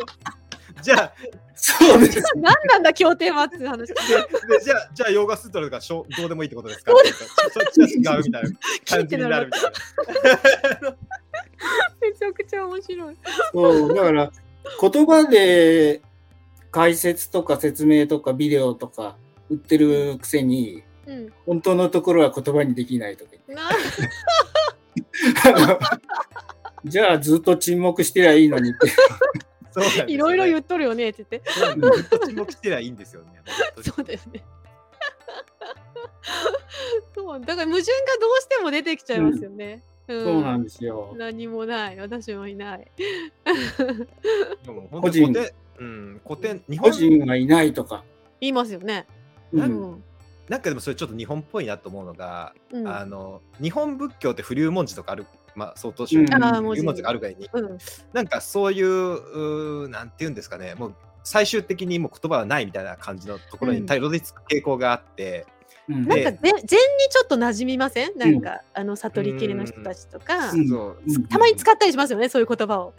じゃあそうです。何なんだ、経典はっていう話。ででじゃあじゃあヨガスートラとかしょどうでもいいってことですか？そっちは違うみたいな感じになるみたいな めちゃくちゃ面白い。そう、だから、言葉で解説とか説明とかビデオとか売ってるくせに、うん。本当のところは言葉にできないとか言ってなじゃあずっと沈黙してりゃいいのにって。いろいろ言っとるよねって言って。ずっと沈黙してりゃいいんですよね そうだよね。そうだから矛盾がどうしても出てきちゃいますよね。うんそうなんですよ。何もない。私もいない。でも本個人当に古典、うん、古典、日本個人がいないとか。言いますよね。ううんん。なんかでもそれちょっと日本っぽいなと思うのが、うん。あの日本仏教って不流文字とかある、まあ、相当宗うん。あー文字。不流文字があるぐらいに、うん。なんかそういう、うーなんていうんですかね、もう最終的にもう言葉はないみたいな感じのところにうん。たどり着く傾向があって、うん。なんか禅にちょっと馴染みません？なんか、あの悟りきりの人たちとか、うん。そう。うん。たまに使ったりしますよね、そういう言葉を。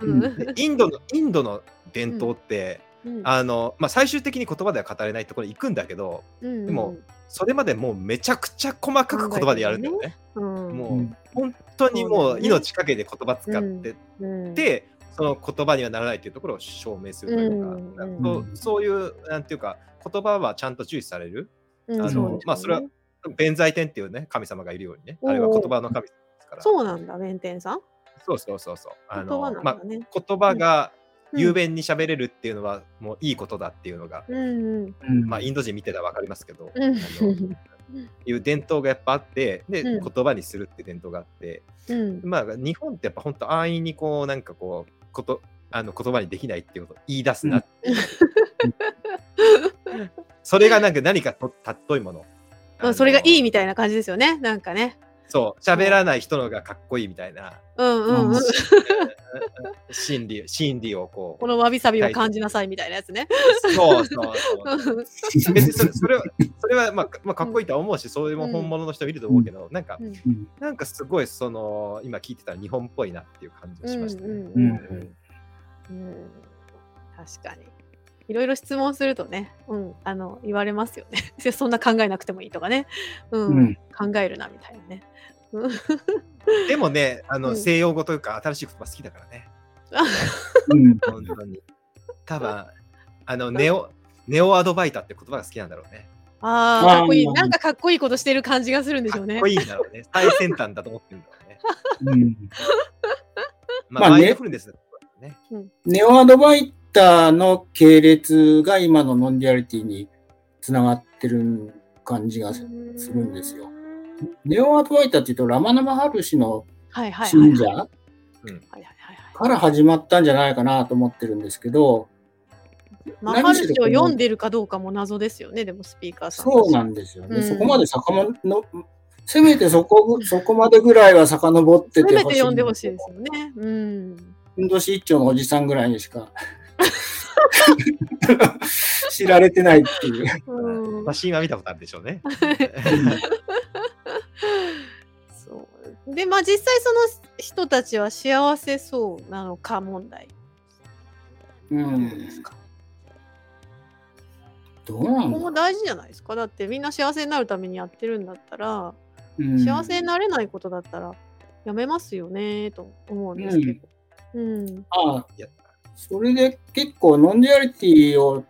うん。でインドのインドの伝統って、うん。あのまあ、最終的に言葉では語れないところに行くんだけどうんでも、それまでもうめちゃくちゃ細かく言葉でやるんだよね。うん。もううん。本当にもう命かけて言葉使ってうん、で、その言葉にはならないというところを証明するというか、うん。うんそういうなんていうか言葉はちゃんと重視される、うん。あのまあそれは弁財天っていうね神様がいるようにね。あれは言葉の神様ですから。そうなんだ、弁天さん。そうそうそうそう。あ言葉のまあ。言葉がうん。雄弁に喋れるっていうのはもういいことだっていうのが、うんまあインド人見てたら分かりますけど、いう伝統がやっぱあってで、うん。言葉にするって伝統があって。うん。まあ日本ってやっぱ本当安易にこうなんかこうことあの言葉にできないっていうことを言い出すなって。いう、それがなんか何かと尊いもの。まあそれがいいみみたいな感じですよね、なんかね。そう喋らない人のがかっこいいみたいな。うんうんうん。心理心理をここのわびさびを感じなさいみたいなやつね。うそうそう。そうそれそれはそれはまあ、まあ、かっこいいとは思うし、そういうも本物の人見ると思うけど、なんかなんかすごいその今聞いてたら日本っぽいなっていう感じがしましたね。うんううんん。うん。確かに。いろいろ質問するとね、うん、あの言われますよね。そんな考えなくてもいいとかね、うん。うん。考えるなみたいなね。うんでもねあの、うん西洋語というか新しい言葉好きだからね。うん本当に。多分あのネオネオアドバイタって言葉が好きなんだろうね。ああ、かっこいい。なんかかっこいいことしてる感じがするんでしょうね。かっこいいんだろうね。最先端だと思ってるんだろうね。うんまあ、まあねマインドフルネね。ネオアドバイターの系列が今のノンデュアリティにつながってる感じがするするんですよ。ネオアドバイターっていうとラマナ・マハルシの。信者。から始まったんじゃないかなと思ってるんですけど、マハルシを読んでるかどうかも謎ですよね、でもスピーカーさん。そうなんですよね。うんそこまで遡の、せめてそこぐそこまでぐらいは遡ってせめてほしい。て読んでほしいですよね。うん。ふんどし一丁のおじさんぐらいにしか 知られてないっていう。うんまあ、シーンは見たことあるでしょうね。そう。でまあ実際その人たちは幸せそうなのか問題。うん。どうなここのも大事じゃないですか？だってみんな幸せになるためにやってるんだったら、うん。幸せになれないことだったらやめますよねと思うんですけど。うん。ああいやそれで結構ノンデュアリティを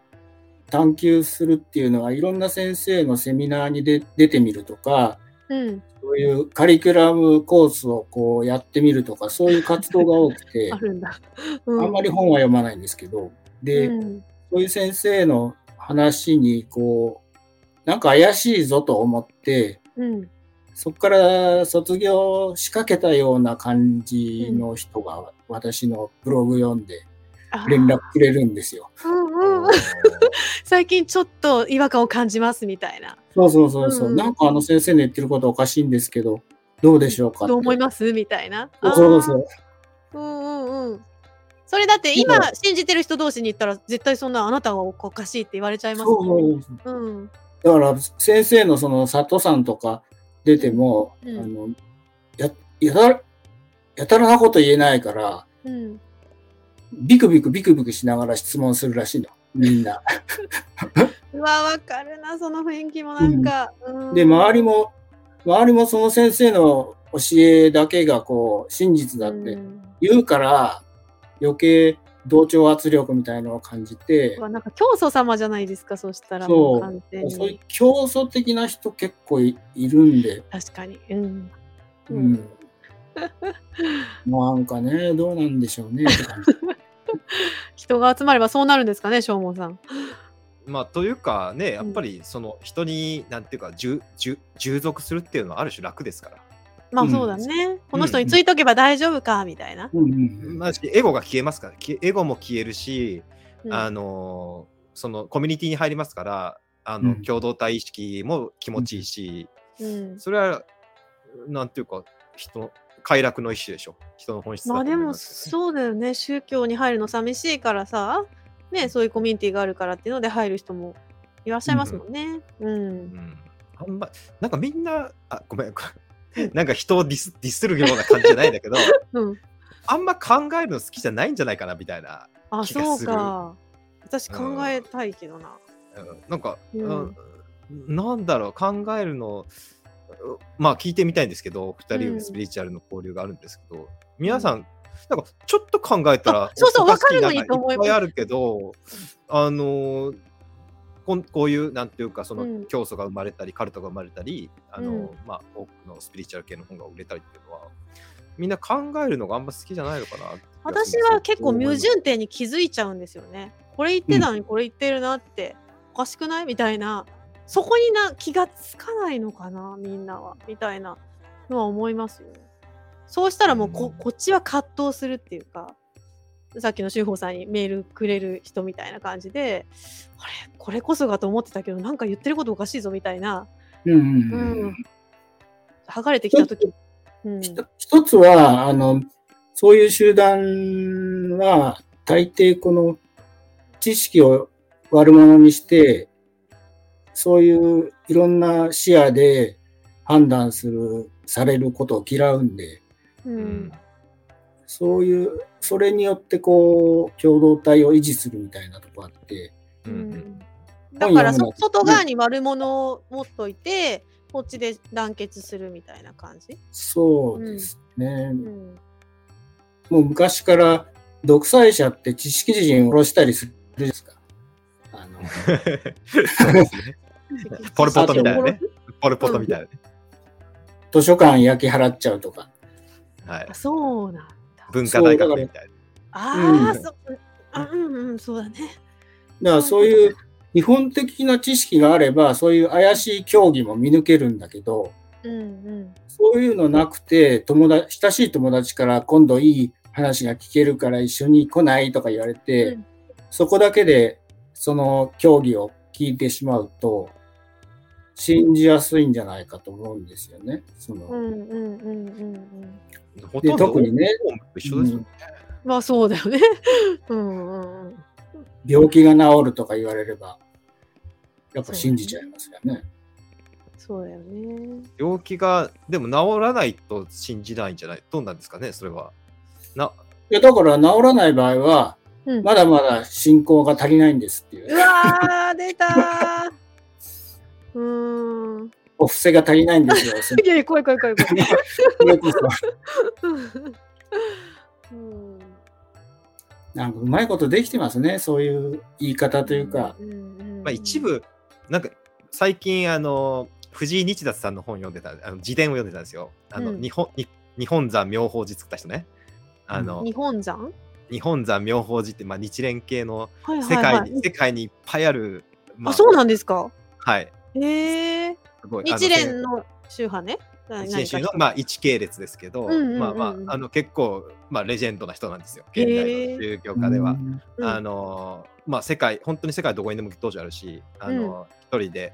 探求するっていうのはいろんな先生のセミナーにで出てみるとか、うん。そういうカリキュラムコースをこうやってみるとか、そういう活動が多くて あ、るんだ。うあんまり本は読まないんですけど、で、うんそういう先生の話にこうなんか怪しいぞと思って、うん。そこから卒業しかけたような感じの人が私のブログ読んで連絡くれるんですよ。うんうん。最近ちょっと違和感を感じますみたいな。そうそうそうそう、うんなんかあの先生の言ってることおかしいんですけど、どうでしょうか。どう思いますみたいな。そうそうそう。んうんうん。それだって今信じてる人同士に言ったら絶対そんなあなたはおかしいって言われちゃいますそうもんね。そうそううん。だから先生のその佐藤さんとか出ても、うんあのややたらやたらなこと言えないから、うん。ビクビクビクビクしながら質問するらしいの、みんな。うわ、わかるな、その雰囲気もなんか。うんで、周りも、周りもその先生の教えだけがこう、真実だってうん言うから、余計同調圧力みたいのを感じてなんか教祖様じゃないですか、そしたらそうそういうに。競争的な人結構いいるんで、確かに。うん。ううんん。なんかね、どうなんでしょうねって感じ。人が集まればそうなるんですかね、正門さん。まあ、というかね、やっぱりその人に、なんていうか、従従従属するっていうのはある種楽ですから。うんまあそうだね。この人についとけば大丈夫か、みたいな。うんうんまあ、エゴが消えますから、きエゴも消えるし、うんあのそのコミュニティに入りますから、あのうん共同体意識も気持ちいいし、うんそれは、なんていうか、人、快楽の一種でしょ。人の本質まあでもそうだよね宗教に入るの寂しいからさねそういうコミュニティがあるからっていうので入る人もいらっしゃいますもんね。うん。うん。あんま、なんかみんな、あ、ごめん、なんか人をディスディスるような感じじゃないんだけど、うん、あんま考えるの好きじゃないんじゃないかなみたいな。あそう気がするか。私考えたいけどな。うんなんか、うんうんなんだろう、考えるの、うまあ聞いてみたいんですけど、2人スピリチュアルの交流があるんですけど、皆さん、なんかちょっと考えたらあ、そうそうおかるのにと思いますいっぱいあるけど、あのーこんこういう、なんていうか、そうん。の教祖が生まれたり、カルトが生まれたり、あのーうん。まあ、多くのスピリチュアル系の本が売れたりっていうのは、みんな考えるのがあんま好きじゃないのかな私は結構矛盾点に気づいちゃうんですよね。これ言ってたのにこれ言ってるなって、おかしくない？みたいな。そこにな気がつかないのかなみんなはみたいなのは思いますよね。そうしたらもうこ,、うん。こっちは葛藤するっていうかさっきの修法さんにメールくれる人みたいな感じであれこれこそがと思ってたけどなんか言ってることおかしいぞみたいなうんうん剥がれてきた時うん。一つは、あの、そういう集団は、大抵この知識を悪者にして、そういういろんな視野で判断する、されることを嫌うんで、そういう、それによってこう、共同体を維持するみたいなとこあって、だから外側に悪者を持っといて、こっちで団結するみたいな感じ？そうですね。うん、もう昔から独裁者って知識人を殺したりするじゃないですか。あの そうですね。ポルポトみたいなね。ポルポトみたいなね。図書館焼き払っちゃうとか。はいあ。そうなんだ。文化大学みたいああ、うんそあうんうん、そうだね。だからそういう日本的な知識があれば、そういう怪しい競技も見抜けるんだけど、うんうん。そういうのなくて、友達、親しい友達から今度いい話が聞けるから一緒に来ないとか言われて、うんそこだけでその競技を聞いてしまうと、信じやすいんじゃないかと思うんですよね。そのうんうんうんうんうん。な。ほとんど特にねオウムと一緒ですよね。まあそうだよね。うんうんうん。病気が治るとか言われれば、やっぱ信じちゃいますよね。そうだよね。病気が、でも治らないと信じないんじゃない？どうなんですかね、それは。な、いやだから治らない場合は、うん、まだまだ信仰が足りないんですっていうう。わー、出たー。うーん。お布施が足りないんですよ。そ いやいや、怖い怖い怖い怖い。なんかうまいことできてますね。そういう言い方というか。んんんまあ、一部、なんか最近、あの、藤井日達さんの本読んでた、あの自伝を読んでたんですよ。あの、うん日本に日本山妙法寺作った人ね。あの、日本山？日本山妙法寺って、まあ、日蓮系のはいはい世界に、はい世界にいっぱいある、まあ、そうなんですか。はい。ええ。すごい。あの日蓮の宗派ね。な一年宗のまあ一系列ですけど、うんうんうん。まあまああの結構まあレジェンドな人なんですよ。現へ代ーの宗教家では。うんあのまあ世界本当に世界どこにでも当時あるし、あの一、人で。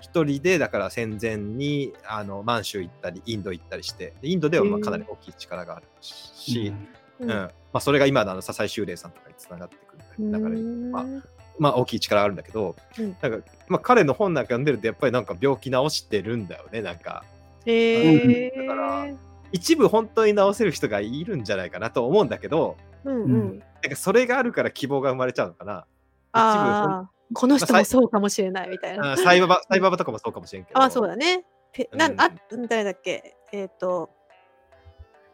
一人でだから戦前にあの満州行ったりインド行ったりして、でインドではまあかなり大きい力があるし、ううんんまあそれが今のあの笹井修礼さんとかにつながってくる流れで、まあうんまあ大きい力があるんだけど、うんなんかまあ彼の本なんか読んでるとやっぱりなんか病気治してるんだよねなんか。へえだから一部本当に治せる人がいるんじゃないかなと思うんだけど、うんううんん。なんかそれがあるから希望が生まれちゃうのかな。ああ、この人まあもそうかもしれないみたいな。あサイババサイババとかもそうかもしれんけど。あ、そうだね。てなうんあ、誰だっけ？えっ、と、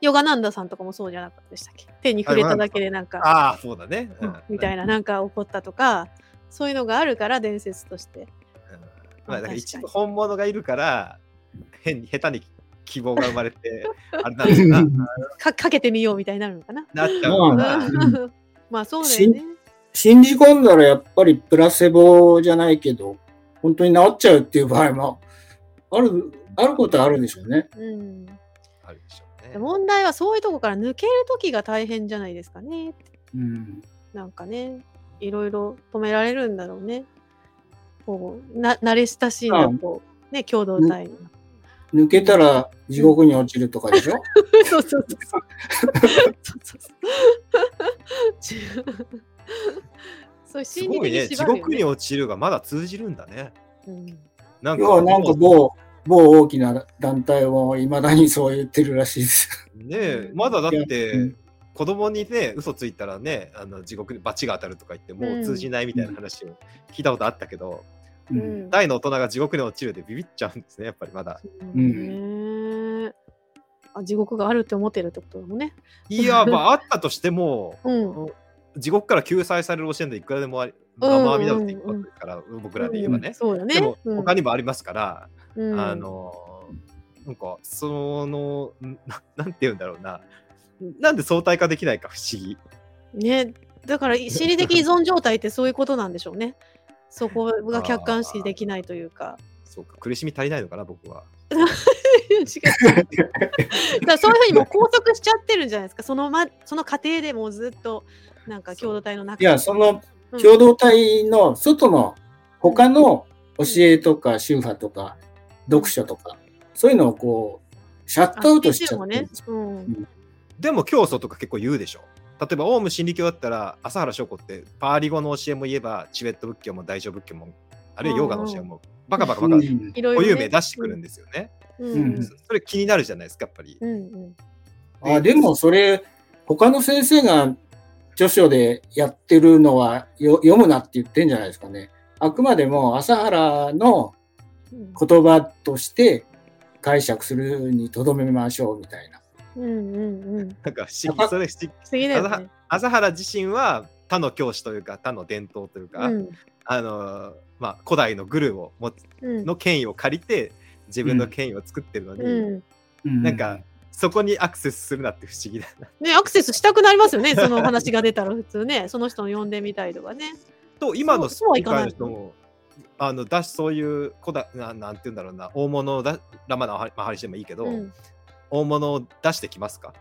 ヨガナンダさんとかもそうじゃなかったでしたっけ？手に触れただけでなんか、ああ、そうだね。うんみたいな、なんか起こったとか、そういうのがあるから伝説として。うんまあ、だから一部本物がいるから、変に下手に希望が生まれて、あれなんです かかかけてみようみたいになるのかな？なっちゃうまあ そうだよね。信じ込んだらやっぱりプラセボじゃないけど、本当に治っちゃうっていう場合もある、あることはあるでしょうね。うん、あるでしょうね。問題はそういうとこから抜ける時が大変じゃないですかね。うん。なんかね、いろいろ止められるんだろうね。こうな慣れ親しんだこう、ね、共同体に。抜けたら地獄に落ちるとかでしょ、そうそうそうそう。そうそうそう。そういうすごいね。地獄に落ちるがまだ通じるんだね。うんなん要はなんか某、某大きな団体もいまだにそう言ってるらしいです。ねえ、まだだってん、子供にね、嘘ついたらね、あの地獄に罰が当たるとか言って、もう通じないみたいな話を聞いたことあったけど、う。うんん大の大人が地獄に落ちるでビビっちゃうんですね、やっぱりまだ。ねえあ地獄があるって思ってるってことだもんね。いや、まあ、あったとしても、うん。地獄から救済される教えでいくらでもあり、うん生阿弥陀仏って一個ですから、僕らで言えばね。そうだね。でも、うん他にもありますから、うんあの、なんか、その、ななんて言うんだろうな。なんで相対化できないか不思議。ね、だから心理的依存状態ってそういうことなんでしょうね。そこが客観視できないというか。そうか、苦しみ足りないのかな、僕は。違う だからそういうふうにもう拘束しちゃってるんじゃないですか。その,、ま、その過程でもうずっとなんか共同体の中いや、そのうん共同体の外の他の教えとか宗派とか読書とか、そういうのをこう、シャットアウトしちゃもねってるんです。。うんでも教祖とか結構言うでしょ。例えば、オウム真理教だったら、朝原翔子ってパーリ語の教えも言えば、チベット仏教も大乗仏教も、あるいはヨガの教えも、バカバカバカ、うんいろいろ、ね。固有名出してくるんですよね。うん。それ気になるじゃないですか、やっぱり。うんうんあでもそれ、他の先生が著書でやってるのはよ読むなって言ってんじゃないですかね。あくまでも朝原のうん言葉として解釈するにとどめましょうみたいな。うんうんうん。なんか不思議、それ不思議。ね。朝原自身は他の教師というか、他の伝統というか、うんあのまあ、古代のグルーを持つうんの権威を借りて、自分の権威を作ってるのに、うんうんなんか、そこにアクセスするなって不思議だな。ね、アクセスしたくなりますよね、その話が出たら普通ね、その人の呼んでみたいとかね。と、今のそうそうはいかない世界の人も、あのだしそういう古代な、なんて言うんだろうな、大物をだラマナ・マハリシでもいいけど、うん大物を出してきますか？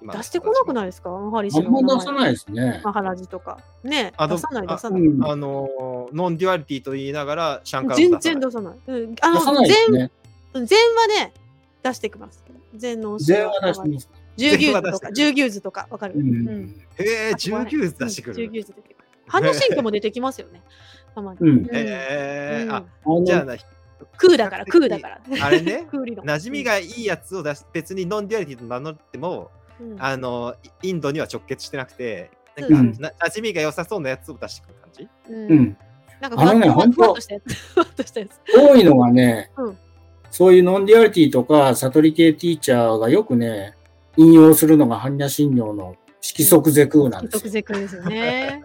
出してこなくないですか？マハリシあんま出さないですね。マハラジとか。ね、あの出さないあ出さない。うんあのノンデュアリティと言いながら、シャンカラ全然出さない。うん、あの禅ね。禅はね、出してきます。禅の禅は出してます。十牛図とか、十牛図とか、わかる、ううんん。へえ、十牛図出してくる。十牛図出てくる。般若心経も出てきますよね。たまに。うえ、うんあ、じゃあな、空だから、空だから。あれね、空理論。馴染みがいいやつを出し、別にノンデュアリティと名乗っても、うん、あの、インドには直結してなくて、なんか、うんな馴染みが良さそうなやつを出してくる感じ？うんうん。なんかあのねふわっとふわっとしたやつ。ふわっとしたやつ。多いのがね、うんそういうノンデュアリティとか悟り系ティーチャーがよくね、引用するのが般若心経の色即是空なんですよ。特ゼクですよね。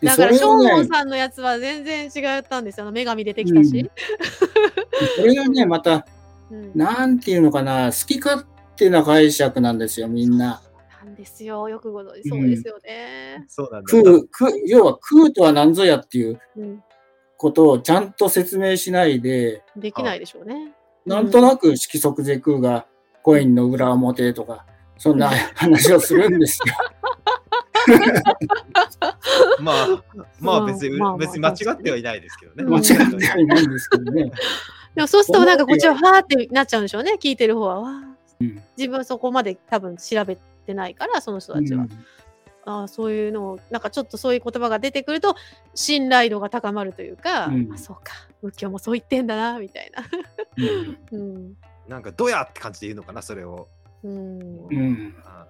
でだから、ショーモンさんのやつは全然違ったんですよ。あの女神出てきたし。それがね、また、うんなんていうのかな、好き勝手な解釈なんですよ、みんな。なんですよ。よくご存知。そうですよね。そうなんだ。空、空、要は空とは何ぞやっていううん。ことをちゃんと説明しないで、できないでしょうね。なんとなく色即是空がコインの裏表とか、そんな話をするんですよ。まあ、まあまあ別に、まあまあ別に間違ってはいないですけどね。うん間違ってはいないんですけどね。でもそうするとなんかこっちはファーってなっちゃうんでしょうね。聞いてる方は。わーうん自分はそこまで多分調べてないから、その人たちは。ああそういうのをなんかちょっとそういう言葉が出てくると信頼度が高まるというか、うんあそうか仏教もそう言ってんだなみたいな。うんうんなんか、どやって感じで言うのかな、それを。うんうんあ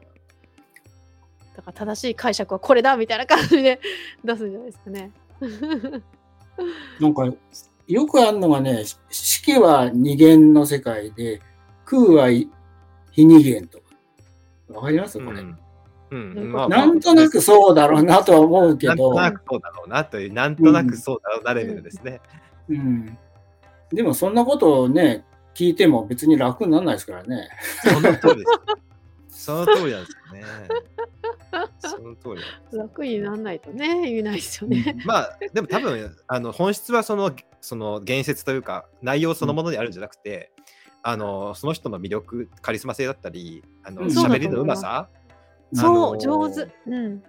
だから正しい解釈はこれだみたいな感じで出すんじゃないですかね。なんか、よくあるのがね、し式は二元の世界で、空は非二元とか。わかります？これ、うん。うんうんまあなんとなくそうだろうなとは思うけどなんと、なくそうだろうなという、なんとなくそうだろうなレベルですね。うん。でもそんなことをね、聞いても別に楽にならないですからね。その通りです。その通りなんですよね。その通り。楽にならないとね言えないですよね。まあ、でも多分、あの本質はその、その言説というか、内容そのものにあるんじゃなくて、あの、その人の魅力、カリスマ性だったり、あの、うん喋りのうまさ、そう、上手。うん。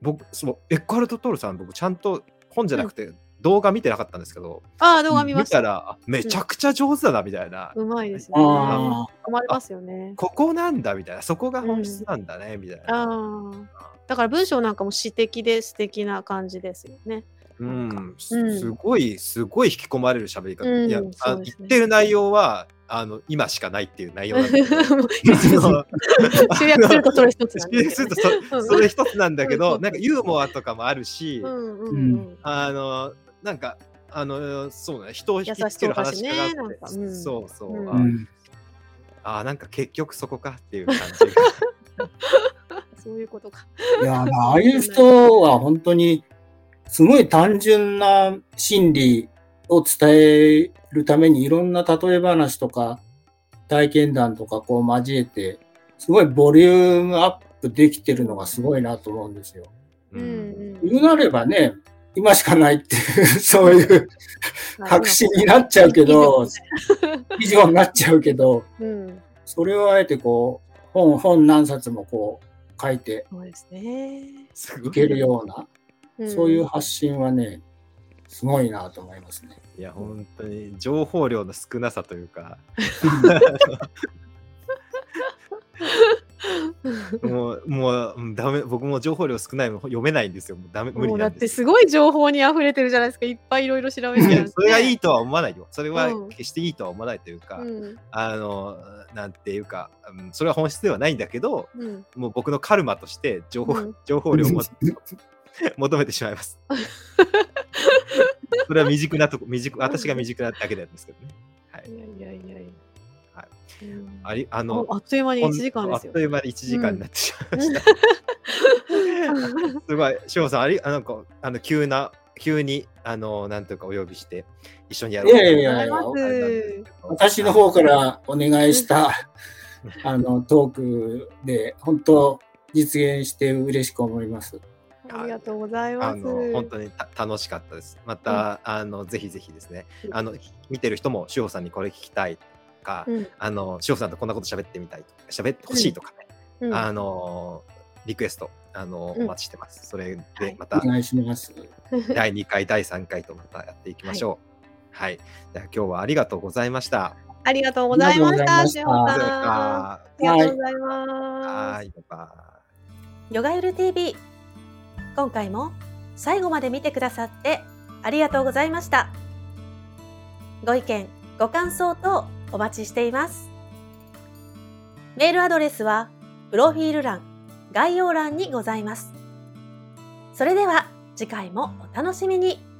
僕、そのエッカルト・トールさん、僕、ちゃんと本じゃなくて、動画見てなかったんですけど、ああ動画見ました。見たら、あめちゃくちゃ上手だな、みたいな。うまいですね。あハマりますよね。ここなんだ、みたいな。そこが本質なんだね、みたいな。ああ。だから文章なんかも詩的で素敵な感じですよね。うん、すごい、すごい引き込まれる喋り方。うんいや、言ってる内容は、あの、今しかないっていう内容なんだけど。集約するとそれ一つなん集ですけ約するそそれ一つなんだけど、うんなんかユーモアとかもあるし、うんうんうん。あの、なんか、あの、そうね、人を引きつける話かなそうそうそう、うんあうんあ、なんか結局そこかっていう感じが。そういうことか。いや、ああいう人は本当に、すごい単純な心理を伝えるためにいろんな例え話とか体験談とかこう交えて、すごいボリュームアップできてるのがすごいなと思うんですよ。うんうん。言うなればね、今しかないっていう、そういう確信になっちゃうけど、以上になっちゃうけど、うん。それをあえてこう、本、本何冊もこう書いてそうですね。いけるような、んそういう発信はね、すごいなと思いますね。いや、本当に情報量の少なさというか、もう、もう、うんダメ、僕も情報量少ないもん読めないんですよ。もうダメ、無理だっ。てすごい情報に溢れてるじゃないですか。いっぱいいろいろ調べていや、それがいいい。とは思わないよ。それはうん決していいとは思わないというか、うんあの、なんていうか、うんそれは本質ではないんだけど、うん。もう僕のカルマとして情報,、うん情報量をも 求めてしまいます。それは未熟なとこ、未熟、私が未熟なだけなんですけどね。はいい。やいやいやいや。はいうんあり、ああの、あっという間に1時間ですよあっと。いう間に1時間になってしまいました。すごい、しょうさん、あり、あなんか、あの、急な、急に、あの、なんというか、お呼びして、一緒にやろういやいやいやありがとうございます私の方からお願いした、あの、トークで、本当実現して嬉しく思います。ありがとうございます。あの本当にた楽しかったです。また、あのぜひぜひですね、あの見てる人も、しほさんにこれ聞きたいとか、うんあのしほさんとこんなこと喋ってみたいとか、喋ってほしいとかね、うんあのリクエスト、あのうんお待ちしてます。それはいでまたお願いします。第2回、第3回とまたやっていきましょう。はい。では今日はありがとうございました。ありがとうございました。ありがとうございましたしほさんありがとうございます。はい、バイバイ。ヨガユル TV 今回も最後まで見てくださってありがとうございました。ご意見ご感想等お待ちしています。メールアドレスはプロフィール欄概要欄にございます。それでは次回もお楽しみに。